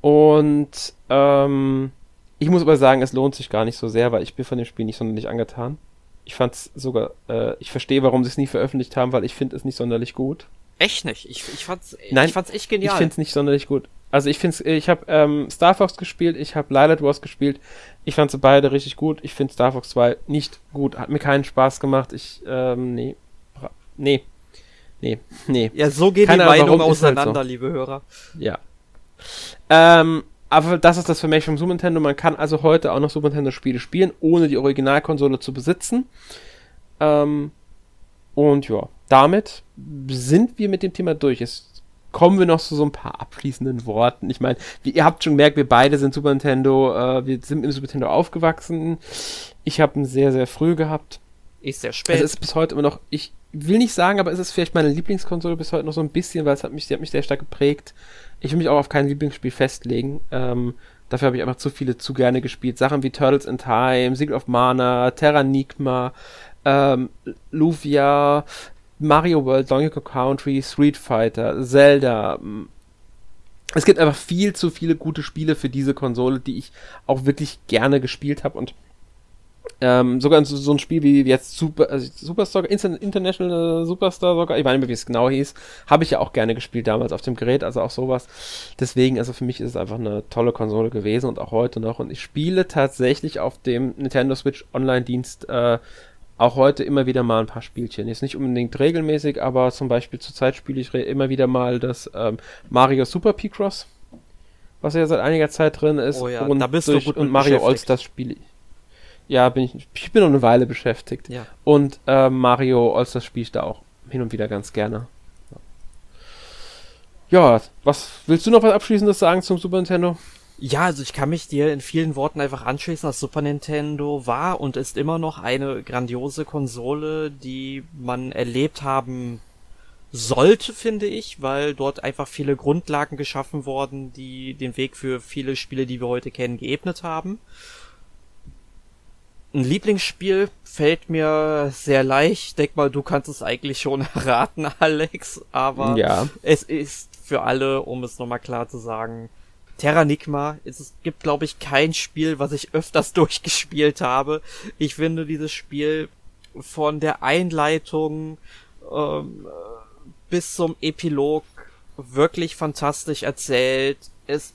und ähm, ich muss aber sagen, es lohnt sich gar nicht so sehr, weil ich bin von dem Spiel nicht sonderlich angetan. Ich fand's sogar, äh, ich verstehe, warum sie es nie veröffentlicht haben, weil ich finde es nicht sonderlich gut. Echt nicht? Ich, ich fand's, Nein, ich fand's echt genial. Ich find's nicht sonderlich gut. Also ich find's, ich habe ähm, Star Fox gespielt, ich habe Lilith Wars gespielt. Ich fand sie beide richtig gut. Ich finde Star Fox 2 nicht gut. Hat mir keinen Spaß gemacht. Ich, ähm, nee. Nee. Nee. Nee. Ja, so gehen Keine die Meinungen auseinander, halt so. liebe Hörer. Ja. Ähm, aber das ist das mich vom Super Nintendo. Man kann also heute auch noch Super Nintendo Spiele spielen, ohne die Originalkonsole zu besitzen. Ähm, und ja, damit sind wir mit dem Thema durch. Jetzt kommen wir noch zu so ein paar abschließenden Worten. Ich meine, ihr habt schon gemerkt, wir beide sind Super Nintendo, äh, wir sind im Super Nintendo aufgewachsen. Ich habe ihn sehr, sehr früh gehabt. Ist sehr spät. Es ist bis heute immer noch, ich will nicht sagen, aber es ist vielleicht meine Lieblingskonsole bis heute noch so ein bisschen, weil es hat mich, sie hat mich sehr stark geprägt ich will mich auch auf kein Lieblingsspiel festlegen. Ähm, dafür habe ich einfach zu viele zu gerne gespielt. Sachen wie Turtles in Time, Secret of Mana, Terranigma, ähm, Luvia, Mario World, Donkey Kong Country, Street Fighter, Zelda. Es gibt einfach viel zu viele gute Spiele für diese Konsole, die ich auch wirklich gerne gespielt habe und ähm, sogar so, so, ein Spiel wie jetzt Super, also Superstar, International Superstar Soccer, ich weiß nicht mehr, wie es genau hieß, habe ich ja auch gerne gespielt damals auf dem Gerät, also auch sowas. Deswegen, also für mich ist es einfach eine tolle Konsole gewesen und auch heute noch. Und ich spiele tatsächlich auf dem Nintendo Switch Online-Dienst äh, auch heute immer wieder mal ein paar Spielchen. Jetzt nicht unbedingt regelmäßig, aber zum Beispiel zurzeit spiele ich immer wieder mal das ähm, Mario Super P-Cross, was ja seit einiger Zeit drin ist. Oh ja, und da bist du gut und Mario Allstars spiele ich. Ja, bin ich, ich bin noch eine Weile beschäftigt. Ja. Und äh, Mario Allstars spiele ich da auch hin und wieder ganz gerne. Ja. was willst du noch was Abschließendes sagen zum Super Nintendo? Ja, also ich kann mich dir in vielen Worten einfach anschließen. Das Super Nintendo war und ist immer noch eine grandiose Konsole, die man erlebt haben sollte, finde ich, weil dort einfach viele Grundlagen geschaffen worden, die den Weg für viele Spiele, die wir heute kennen, geebnet haben. Ein Lieblingsspiel fällt mir sehr leicht. Denk mal, du kannst es eigentlich schon erraten, Alex. Aber ja. es ist für alle, um es nochmal klar zu sagen, Terranigma. Es gibt, glaube ich, kein Spiel, was ich öfters durchgespielt habe. Ich finde dieses Spiel von der Einleitung ähm, bis zum Epilog wirklich fantastisch erzählt. Es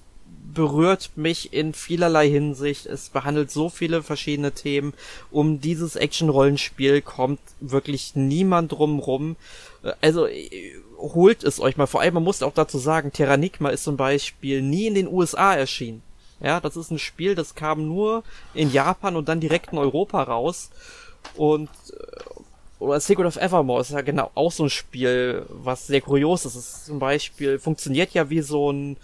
berührt mich in vielerlei Hinsicht. Es behandelt so viele verschiedene Themen. Um dieses Action-Rollenspiel kommt wirklich niemand drumrum. Äh, also äh, holt es euch mal. Vor allem, man muss auch dazu sagen, Terranigma ist zum Beispiel nie in den USA erschienen. Ja, das ist ein Spiel, das kam nur in Japan und dann direkt in Europa raus. Und äh, oder Secret of Evermore ist ja genau auch so ein Spiel, was sehr kurios ist. Es ist zum Beispiel funktioniert ja wie so ein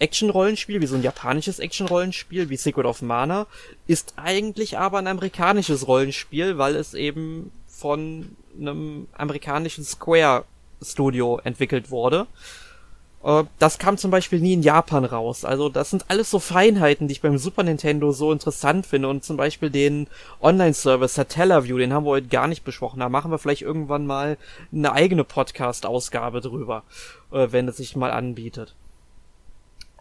Action-Rollenspiel, wie so ein japanisches Action-Rollenspiel, wie Secret of Mana, ist eigentlich aber ein amerikanisches Rollenspiel, weil es eben von einem amerikanischen Square Studio entwickelt wurde. Äh, das kam zum Beispiel nie in Japan raus. Also das sind alles so Feinheiten, die ich beim Super Nintendo so interessant finde. Und zum Beispiel den Online-Service Satellaview, den haben wir heute gar nicht besprochen. Da machen wir vielleicht irgendwann mal eine eigene Podcast-Ausgabe drüber, äh, wenn es sich mal anbietet.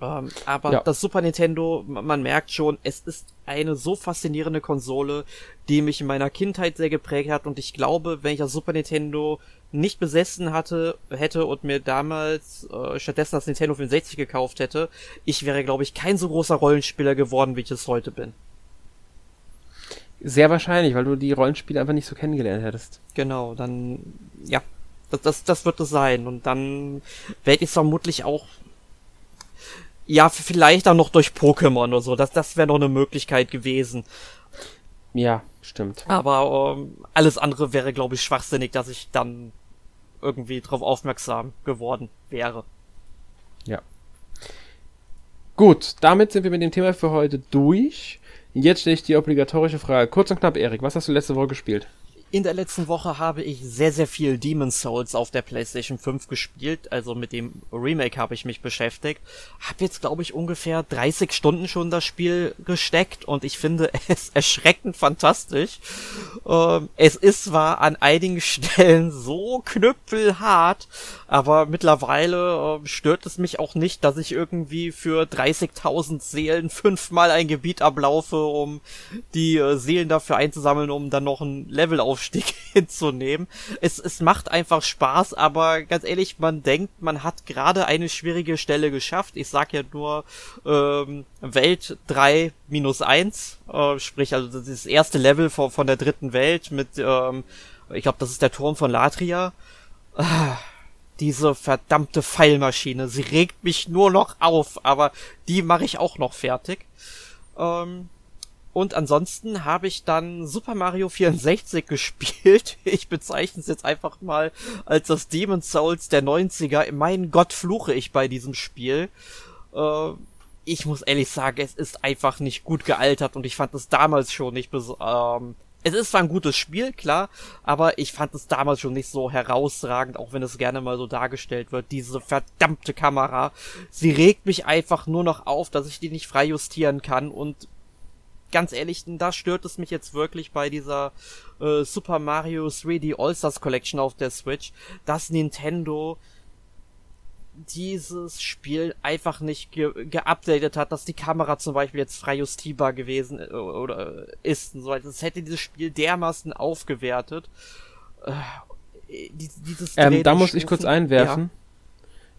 Ähm, aber ja. das Super Nintendo, man merkt schon, es ist eine so faszinierende Konsole, die mich in meiner Kindheit sehr geprägt hat. Und ich glaube, wenn ich das Super Nintendo nicht besessen hatte, hätte und mir damals äh, stattdessen das Nintendo 64 gekauft hätte, ich wäre, glaube ich, kein so großer Rollenspieler geworden, wie ich es heute bin. Sehr wahrscheinlich, weil du die Rollenspiele einfach nicht so kennengelernt hättest. Genau, dann, ja, das, das, das wird es sein. Und dann werde ich vermutlich auch, ja, vielleicht auch noch durch Pokémon oder so. Das, das wäre noch eine Möglichkeit gewesen. Ja, stimmt. Aber ähm, alles andere wäre, glaube ich, schwachsinnig, dass ich dann irgendwie drauf aufmerksam geworden wäre. Ja. Gut, damit sind wir mit dem Thema für heute durch. Jetzt stelle ich die obligatorische Frage. Kurz und knapp, Erik, was hast du letzte Woche gespielt? In der letzten Woche habe ich sehr, sehr viel Demon's Souls auf der PlayStation 5 gespielt. Also mit dem Remake habe ich mich beschäftigt. Hab jetzt, glaube ich, ungefähr 30 Stunden schon das Spiel gesteckt und ich finde es erschreckend fantastisch. Ähm, es ist zwar an einigen Stellen so knüppelhart, aber mittlerweile äh, stört es mich auch nicht, dass ich irgendwie für 30.000 Seelen fünfmal ein Gebiet ablaufe, um die äh, Seelen dafür einzusammeln, um dann noch ein Level Aufstieg hinzunehmen. Es, es macht einfach Spaß, aber ganz ehrlich, man denkt, man hat gerade eine schwierige Stelle geschafft. Ich sag ja nur ähm, Welt 3 minus 1, äh, sprich also das erste Level von, von der dritten Welt mit, ähm, ich glaube, das ist der Turm von Latria. Ah diese verdammte Pfeilmaschine. Sie regt mich nur noch auf, aber die mache ich auch noch fertig. Ähm, und ansonsten habe ich dann Super Mario 64 gespielt. Ich bezeichne es jetzt einfach mal als das Demon's Souls der 90er. Mein Gott fluche ich bei diesem Spiel. Äh, ich muss ehrlich sagen, es ist einfach nicht gut gealtert und ich fand es damals schon nicht ähm, es ist zwar ein gutes Spiel, klar, aber ich fand es damals schon nicht so herausragend, auch wenn es gerne mal so dargestellt wird. Diese verdammte Kamera, sie regt mich einfach nur noch auf, dass ich die nicht frei justieren kann und ganz ehrlich, da stört es mich jetzt wirklich bei dieser äh, Super Mario 3D All-Stars Collection auf der Switch, dass Nintendo dieses Spiel einfach nicht ge geupdatet hat, dass die Kamera zum Beispiel jetzt frei justierbar gewesen äh, oder ist und so weiter. Das hätte dieses Spiel dermaßen aufgewertet. Äh, dieses ähm, da muss ich kurz einwerfen. Ja.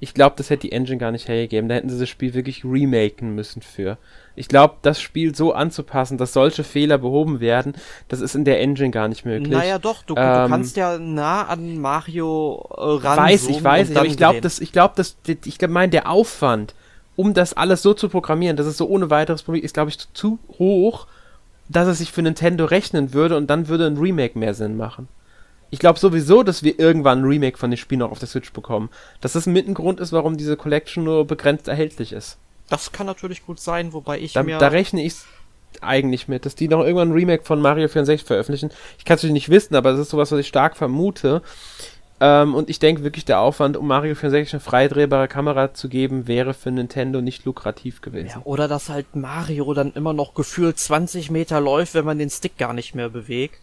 Ich glaube, das hätte die Engine gar nicht hergegeben. Da hätten sie das Spiel wirklich remaken müssen für. Ich glaube, das Spiel so anzupassen, dass solche Fehler behoben werden, das ist in der Engine gar nicht möglich. Naja, doch, du, ähm, du kannst ja nah an Mario äh, ran. Weiß ich, weiß ich, aber ich glaube, das, ich glaube, das, ich meine, der Aufwand, um das alles so zu programmieren, dass es so ohne weiteres Problem ist, glaube ich, zu hoch, dass es sich für Nintendo rechnen würde und dann würde ein Remake mehr Sinn machen ich glaube sowieso, dass wir irgendwann ein Remake von dem Spiel noch auf der Switch bekommen. Dass das mit ein Grund ist, warum diese Collection nur begrenzt erhältlich ist. Das kann natürlich gut sein, wobei ich da, mir. Da rechne ich eigentlich mit, dass die noch irgendwann ein Remake von Mario 64 veröffentlichen. Ich kann es natürlich nicht wissen, aber das ist sowas, was ich stark vermute. Ähm, und ich denke wirklich, der Aufwand, um Mario 64 eine freidrehbare Kamera zu geben, wäre für Nintendo nicht lukrativ gewesen. Ja, oder dass halt Mario dann immer noch gefühlt 20 Meter läuft, wenn man den Stick gar nicht mehr bewegt.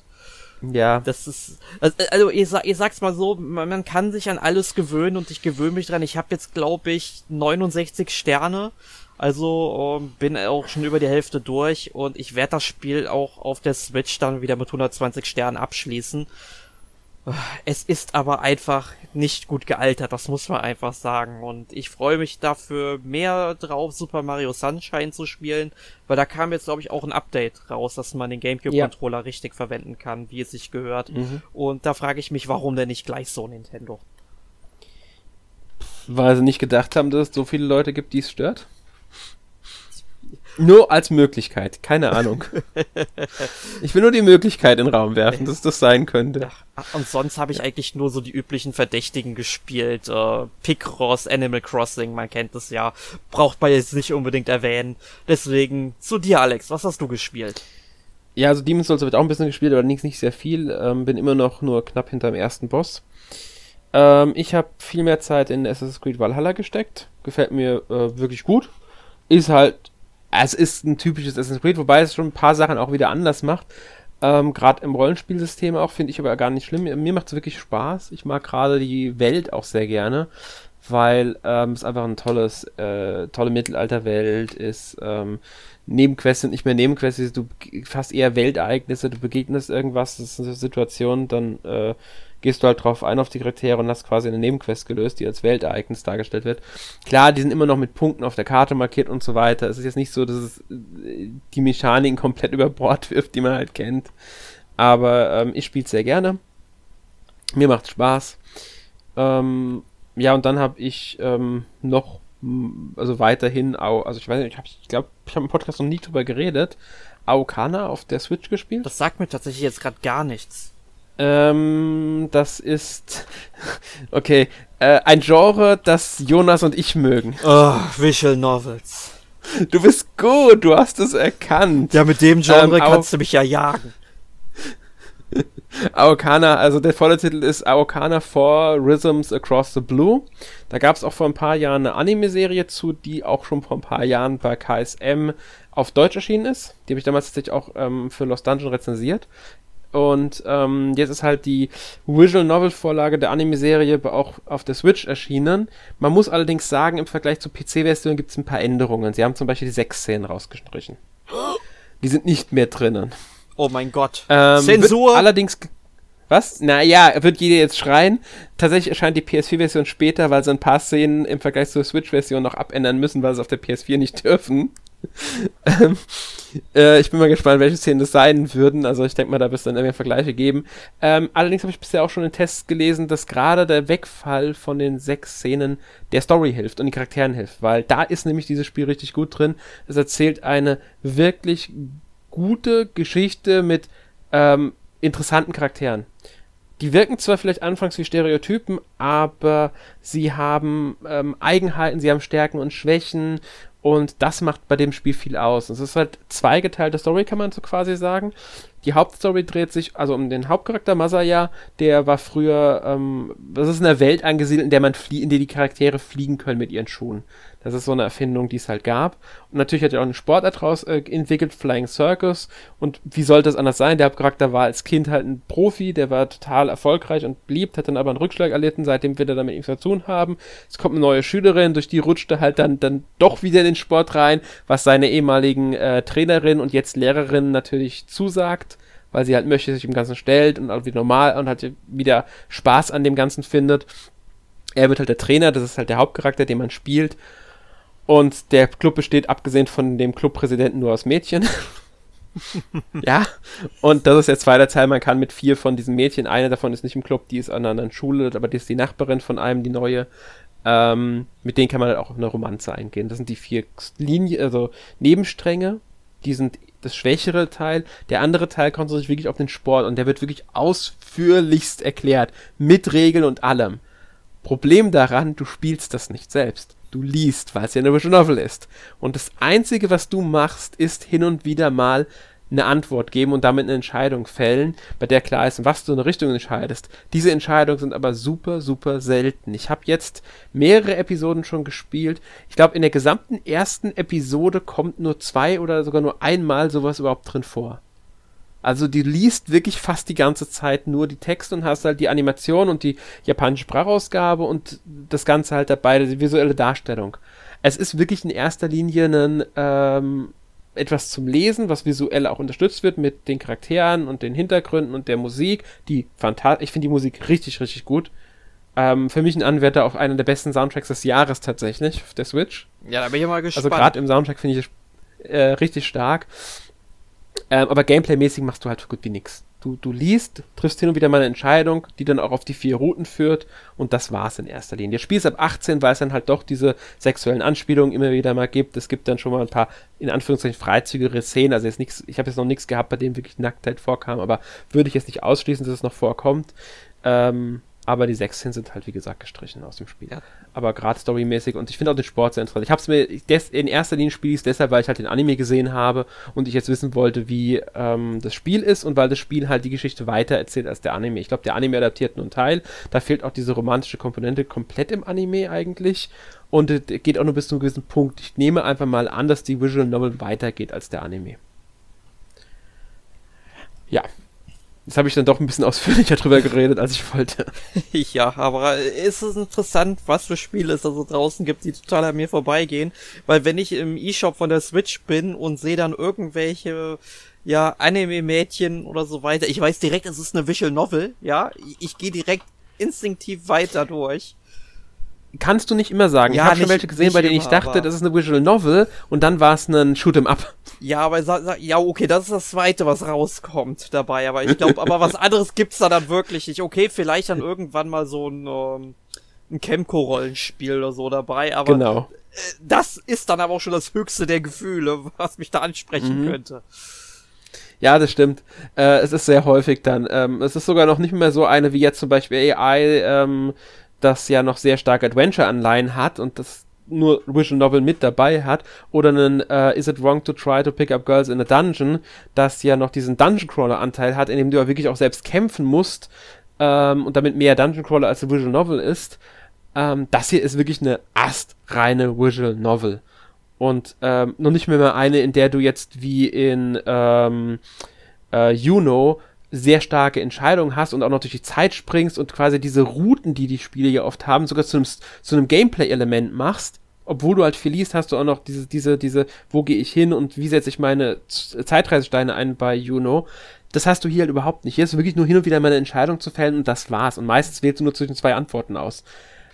Ja. Das ist, also, also ihr, ihr sagt's mal so, man, man, kann sich an alles gewöhnen und ich gewöhne mich dran. Ich habe jetzt, glaube ich, 69 Sterne. Also ähm, bin auch schon über die Hälfte durch und ich werde das Spiel auch auf der Switch dann wieder mit 120 Sternen abschließen. Es ist aber einfach nicht gut gealtert, das muss man einfach sagen. Und ich freue mich dafür mehr drauf, Super Mario Sunshine zu spielen, weil da kam jetzt, glaube ich, auch ein Update raus, dass man den GameCube-Controller ja. richtig verwenden kann, wie es sich gehört. Mhm. Und da frage ich mich, warum denn nicht gleich so Nintendo? Weil sie nicht gedacht haben, dass es so viele Leute gibt, die es stört? Nur als Möglichkeit, keine Ahnung. ich will nur die Möglichkeit in den Raum werfen, dass das sein könnte. Ja, und sonst habe ich eigentlich nur so die üblichen Verdächtigen gespielt. Äh, Picross, Animal Crossing, man kennt es ja. Braucht man jetzt nicht unbedingt erwähnen. Deswegen zu dir, Alex, was hast du gespielt? Ja, also Demon's Souls wird auch ein bisschen gespielt, aber allerdings nicht sehr viel. Ähm, bin immer noch nur knapp hinter dem ersten Boss. Ähm, ich habe viel mehr Zeit in Assassin's Creed Valhalla gesteckt. Gefällt mir äh, wirklich gut. Ist halt es ist ein typisches Assassin's Creed, wobei es schon ein paar Sachen auch wieder anders macht. Ähm, gerade im Rollenspielsystem auch, finde ich aber gar nicht schlimm. Mir macht es wirklich Spaß. Ich mag gerade die Welt auch sehr gerne, weil ähm, es einfach ein tolles, äh, tolle Mittelalterwelt ist. Ähm, Nebenquests sind nicht mehr Nebenquests, du fast eher Weltereignisse, du begegnest irgendwas, das ist eine Situation, dann äh, gehst du halt drauf ein auf die Charaktere und hast quasi eine Nebenquest gelöst, die als Weltereignis dargestellt wird. Klar, die sind immer noch mit Punkten auf der Karte markiert und so weiter. Es ist jetzt nicht so, dass es äh, die Mechaniken komplett über Bord wirft, die man halt kennt. Aber ähm, ich spiele sehr gerne. Mir macht Spaß. Ähm, ja, und dann habe ich ähm, noch, also weiterhin, also ich weiß nicht, ich, hab, ich glaube, ich habe im Podcast noch nie drüber geredet, Aokana auf der Switch gespielt. Das sagt mir tatsächlich jetzt gerade gar nichts. Ähm, das ist okay, äh, ein Genre, das Jonas und ich mögen. Oh, Visual Novels. Du bist gut, du hast es erkannt. Ja, mit dem Genre ähm, kannst du mich ja jagen. Aokana, also der volle Titel ist Aokana for Rhythms Across the Blue. Da gab es auch vor ein paar Jahren eine Anime-Serie zu, die auch schon vor ein paar Jahren bei KSM auf Deutsch erschienen ist. Die habe ich damals tatsächlich auch ähm, für Lost Dungeon rezensiert. Und ähm, jetzt ist halt die Visual Novel Vorlage der Anime-Serie auch auf der Switch erschienen. Man muss allerdings sagen, im Vergleich zur PC-Version gibt es ein paar Änderungen. Sie haben zum Beispiel die Sexszenen rausgestrichen. Die sind nicht mehr drinnen. Oh mein Gott. Ähm, Zensur! Allerdings. Was? Naja, wird jeder jetzt schreien. Tatsächlich erscheint die PS4-Version später, weil sie ein paar Szenen im Vergleich zur Switch-Version noch abändern müssen, weil sie auf der PS4 nicht dürfen. Ähm, äh, ich bin mal gespannt, welche Szenen das sein würden. Also ich denke mal, da wird es dann irgendwie Vergleiche geben. Ähm, allerdings habe ich bisher auch schon in Tests gelesen, dass gerade der Wegfall von den sechs Szenen der Story hilft und den Charakteren hilft, weil da ist nämlich dieses Spiel richtig gut drin. Es erzählt eine wirklich gute Geschichte mit ähm, interessanten Charakteren. Die wirken zwar vielleicht anfangs wie Stereotypen, aber sie haben ähm, Eigenheiten, sie haben Stärken und Schwächen und das macht bei dem Spiel viel aus. Es ist halt zweigeteilte Story, kann man so quasi sagen. Die Hauptstory dreht sich also um den Hauptcharakter Masaya, der war früher, ähm, das ist eine Welt angesiedelt, in der man flie in der die Charaktere fliegen können mit ihren Schuhen. Das ist so eine Erfindung, die es halt gab. Und natürlich hat er auch einen Sportart raus äh, entwickelt, Flying Circus. Und wie sollte es anders sein? Der Hauptcharakter war als Kind halt ein Profi, der war total erfolgreich und beliebt, hat dann aber einen Rückschlag erlitten, seitdem wird er damit nichts zu tun haben. Es kommt eine neue Schülerin, durch die rutscht er halt dann, dann doch wieder in den Sport rein, was seine ehemaligen äh, Trainerin und jetzt Lehrerin natürlich zusagt weil sie halt möchte, sich dem Ganzen stellt und auch wieder normal und halt wieder Spaß an dem Ganzen findet. Er wird halt der Trainer, das ist halt der Hauptcharakter, den man spielt und der Club besteht, abgesehen von dem Clubpräsidenten, nur aus Mädchen. ja, und das ist der zweite Teil. Man kann mit vier von diesen Mädchen, eine davon ist nicht im Club, die ist an einer anderen Schule, aber die ist die Nachbarin von einem, die neue. Ähm, mit denen kann man halt auch auf eine Romanze eingehen. Das sind die vier Linien, also Nebenstränge. Die sind das schwächere Teil. Der andere Teil konzentriert sich wirklich auf den Sport und der wird wirklich ausführlichst erklärt. Mit Regeln und allem. Problem daran, du spielst das nicht selbst du liest, weil es ja eine Visual Novel ist. Und das Einzige, was du machst, ist hin und wieder mal eine Antwort geben und damit eine Entscheidung fällen, bei der klar ist, was du in eine Richtung entscheidest. Diese Entscheidungen sind aber super, super selten. Ich habe jetzt mehrere Episoden schon gespielt. Ich glaube, in der gesamten ersten Episode kommt nur zwei oder sogar nur einmal sowas überhaupt drin vor. Also die liest wirklich fast die ganze Zeit nur die Texte und hast halt die Animation und die japanische Sprachausgabe und das Ganze halt dabei, die visuelle Darstellung. Es ist wirklich in erster Linie ein, ähm, etwas zum Lesen, was visuell auch unterstützt wird mit den Charakteren und den Hintergründen und der Musik, die fantastisch, ich finde die Musik richtig, richtig gut. Ähm, für mich ein Anwärter auf einen der besten Soundtracks des Jahres tatsächlich, auf der Switch. Ja, da bin ich mal gespannt. Also gerade im Soundtrack finde ich es äh, richtig stark. Ähm, aber Gameplay-mäßig machst du halt so gut wie nix. Du, du liest, triffst hin und wieder mal eine Entscheidung, die dann auch auf die vier Routen führt und das war's in erster Linie. Du spielst ab 18, weil es dann halt doch diese sexuellen Anspielungen immer wieder mal gibt. Es gibt dann schon mal ein paar, in Anführungszeichen, freizügigere Szenen. Also jetzt nichts, ich habe jetzt noch nichts gehabt, bei dem wirklich Nacktheit vorkam, aber würde ich jetzt nicht ausschließen, dass es noch vorkommt. Ähm, aber die 16 sind halt, wie gesagt, gestrichen aus dem Spiel. Ja. Aber gerade storymäßig und ich finde auch den Sport sehr interessant. Ich habe es mir, des, in erster Linie spiele ich es deshalb, weil ich halt den Anime gesehen habe und ich jetzt wissen wollte, wie ähm, das Spiel ist und weil das Spiel halt die Geschichte weiter erzählt als der Anime. Ich glaube, der Anime adaptiert nur einen Teil. Da fehlt auch diese romantische Komponente komplett im Anime eigentlich. Und es geht auch nur bis zu einem gewissen Punkt. Ich nehme einfach mal an, dass die Visual Novel weitergeht als der Anime. Ja, Jetzt habe ich dann doch ein bisschen ausführlicher drüber geredet, als ich wollte. ja, aber ist es interessant, was für Spiele es da so draußen gibt, die total an mir vorbeigehen. Weil wenn ich im E-Shop von der Switch bin und sehe dann irgendwelche, ja, Anime-Mädchen oder so weiter, ich weiß direkt, es ist eine Visual Novel, ja. Ich, ich gehe direkt instinktiv weiter durch kannst du nicht immer sagen. Ja, ich habe schon welche gesehen, bei denen immer, ich dachte, das ist eine Visual Novel und dann war es ein Shoot'em Up. Ja, aber ja, okay, das ist das zweite, was rauskommt dabei, aber ich glaube, aber was anderes gibt's da dann wirklich nicht. Okay, vielleicht dann irgendwann mal so ein, ähm, ein Chemco-Rollenspiel oder so dabei, aber genau. Äh, das ist dann aber auch schon das höchste der Gefühle, was mich da ansprechen mhm. könnte. Ja, das stimmt. Äh, es ist sehr häufig dann. Ähm, es ist sogar noch nicht mehr so eine wie jetzt zum Beispiel AI, ähm, das ja noch sehr stark Adventure-Anleihen hat und das nur Visual Novel mit dabei hat, oder einen uh, Is It Wrong to Try to Pick Up Girls in a Dungeon, das ja noch diesen Dungeon Crawler-Anteil hat, in dem du ja wirklich auch selbst kämpfen musst ähm, und damit mehr Dungeon Crawler als ein Visual Novel ist. Ähm, das hier ist wirklich eine astreine Visual Novel. Und ähm, noch nicht mehr, mehr eine, in der du jetzt wie in ähm, äh, Juno sehr starke Entscheidungen hast und auch noch durch die Zeit springst und quasi diese Routen, die die Spiele ja oft haben, sogar zu einem, zu einem Gameplay-Element machst, obwohl du halt viel liest, hast du auch noch diese, diese, diese, wo gehe ich hin und wie setze ich meine Zeitreisesteine ein bei Juno. Das hast du hier halt überhaupt nicht. Hier ist wirklich nur hin und wieder meine Entscheidung zu fällen und das war's. Und meistens wählst du nur zwischen zwei Antworten aus.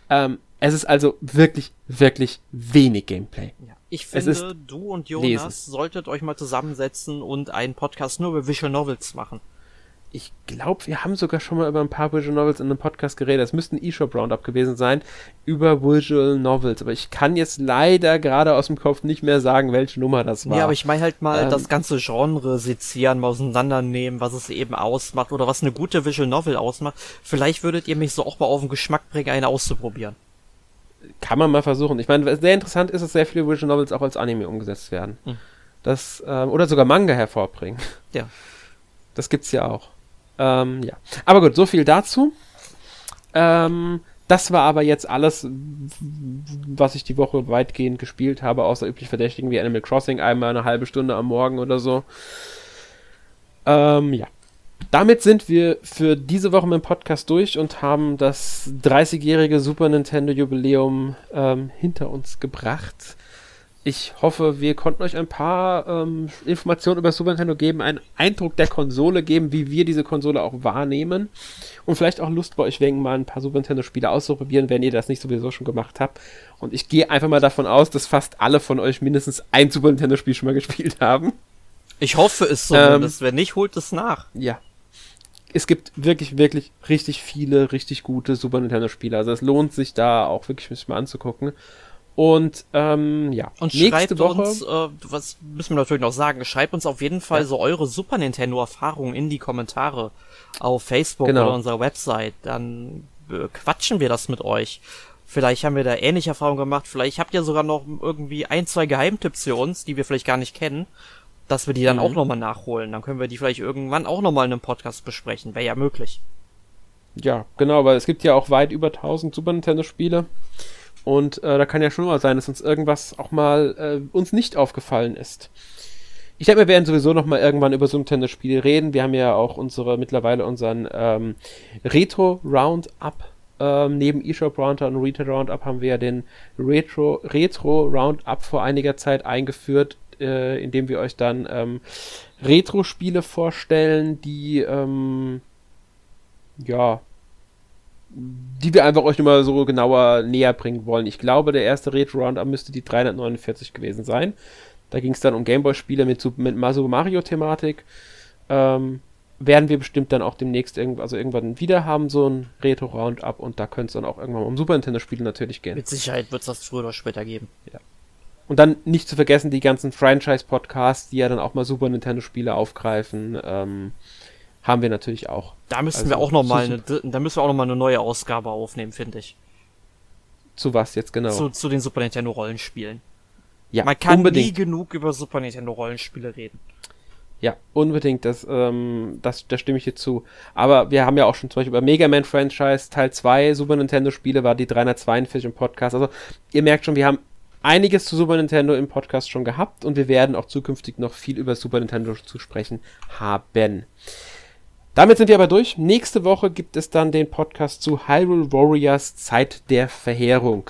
Ähm, es ist also wirklich, wirklich wenig Gameplay. Ja. Ich finde, du und Jonas lesen. solltet euch mal zusammensetzen und einen Podcast nur über Visual Novels machen ich glaube, wir haben sogar schon mal über ein paar Visual Novels in einem Podcast geredet. Es müsste ein eShop Roundup gewesen sein über Visual Novels. Aber ich kann jetzt leider gerade aus dem Kopf nicht mehr sagen, welche Nummer das war. Ja, aber ich meine halt mal ähm, das ganze Genre sezieren, mal auseinandernehmen, was es eben ausmacht oder was eine gute Visual Novel ausmacht. Vielleicht würdet ihr mich so auch mal auf den Geschmack bringen, eine auszuprobieren. Kann man mal versuchen. Ich meine, sehr interessant ist, dass sehr viele Visual Novels auch als Anime umgesetzt werden. Hm. Das, ähm, oder sogar Manga hervorbringen. Ja. Das gibt's ja auch. Ähm, ja. Aber gut, so viel dazu. Ähm, das war aber jetzt alles, was ich die Woche weitgehend gespielt habe, außer üblich Verdächtigen wie Animal Crossing, einmal eine halbe Stunde am Morgen oder so. Ähm, ja. Damit sind wir für diese Woche mit dem Podcast durch und haben das 30-jährige Super Nintendo Jubiläum ähm, hinter uns gebracht. Ich hoffe, wir konnten euch ein paar ähm, Informationen über Super Nintendo geben, einen Eindruck der Konsole geben, wie wir diese Konsole auch wahrnehmen und vielleicht auch Lust bei euch wecken, mal ein paar Super Nintendo-Spiele auszuprobieren, wenn ihr das nicht sowieso schon gemacht habt. Und ich gehe einfach mal davon aus, dass fast alle von euch mindestens ein Super Nintendo-Spiel schon mal gespielt haben. Ich hoffe es zumindest. Ähm, wenn nicht, holt es nach. Ja. Es gibt wirklich, wirklich richtig viele, richtig gute Super Nintendo-Spiele. Also es lohnt sich da auch wirklich mich mal anzugucken. Und ähm, ja, und nächste Woche. Uns, äh, was müssen wir natürlich noch sagen, schreibt uns auf jeden Fall ja. so eure Super Nintendo-Erfahrungen in die Kommentare auf Facebook genau. oder unserer Website. Dann äh, quatschen wir das mit euch. Vielleicht haben wir da ähnliche Erfahrungen gemacht. Vielleicht habt ihr sogar noch irgendwie ein, zwei Geheimtipps für uns, die wir vielleicht gar nicht kennen, dass wir die dann mhm. auch nochmal nachholen. Dann können wir die vielleicht irgendwann auch nochmal in einem Podcast besprechen. Wäre ja möglich. Ja, genau, weil es gibt ja auch weit über 1000 Super Nintendo-Spiele. Und äh, da kann ja schon mal sein, dass uns irgendwas auch mal äh, uns nicht aufgefallen ist. Ich denke, wir werden sowieso noch mal irgendwann über so Nintendo-Spiele reden. Wir haben ja auch unsere mittlerweile unseren ähm, Retro Roundup ähm, neben eShop Roundup und Retail Roundup haben wir ja den Retro Retro Roundup vor einiger Zeit eingeführt, äh, indem wir euch dann ähm, Retro-Spiele vorstellen, die ähm, ja die wir einfach euch nochmal so genauer näher bringen wollen. Ich glaube, der erste Retro Roundup müsste die 349 gewesen sein. Da ging es dann um Gameboy-Spiele mit, mit Super Mario-Thematik. Ähm, werden wir bestimmt dann auch demnächst irgend, also irgendwann wieder haben, so ein Retro-Roundup und da könnte es dann auch irgendwann um Super Nintendo-Spiele natürlich gehen. Mit Sicherheit wird es das früher oder später geben. Ja. Und dann nicht zu vergessen die ganzen Franchise-Podcasts, die ja dann auch mal Super Nintendo-Spiele aufgreifen, ähm, haben wir natürlich auch. Da müssen also, wir auch noch mal eine, da müssen wir auch noch mal eine neue Ausgabe aufnehmen, finde ich. Zu was jetzt genau? Zu, zu den Super Nintendo Rollenspielen. Ja, Man kann unbedingt. nie genug über Super Nintendo Rollenspiele reden. Ja, unbedingt, das, ähm, das, da stimme ich dir zu. Aber wir haben ja auch schon zum Beispiel über Mega Man Franchise Teil 2 Super Nintendo Spiele war die 342 im Podcast. Also ihr merkt schon, wir haben einiges zu Super Nintendo im Podcast schon gehabt und wir werden auch zukünftig noch viel über Super Nintendo zu sprechen haben. Damit sind wir aber durch. Nächste Woche gibt es dann den Podcast zu Hyrule Warriors Zeit der Verheerung.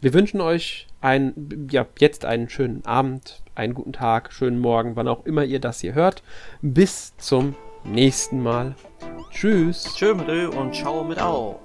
Wir wünschen euch ein, ja, jetzt einen schönen Abend, einen guten Tag, schönen Morgen, wann auch immer ihr das hier hört. Bis zum nächsten Mal. Tschüss. Tschö mit und ciao mit Au.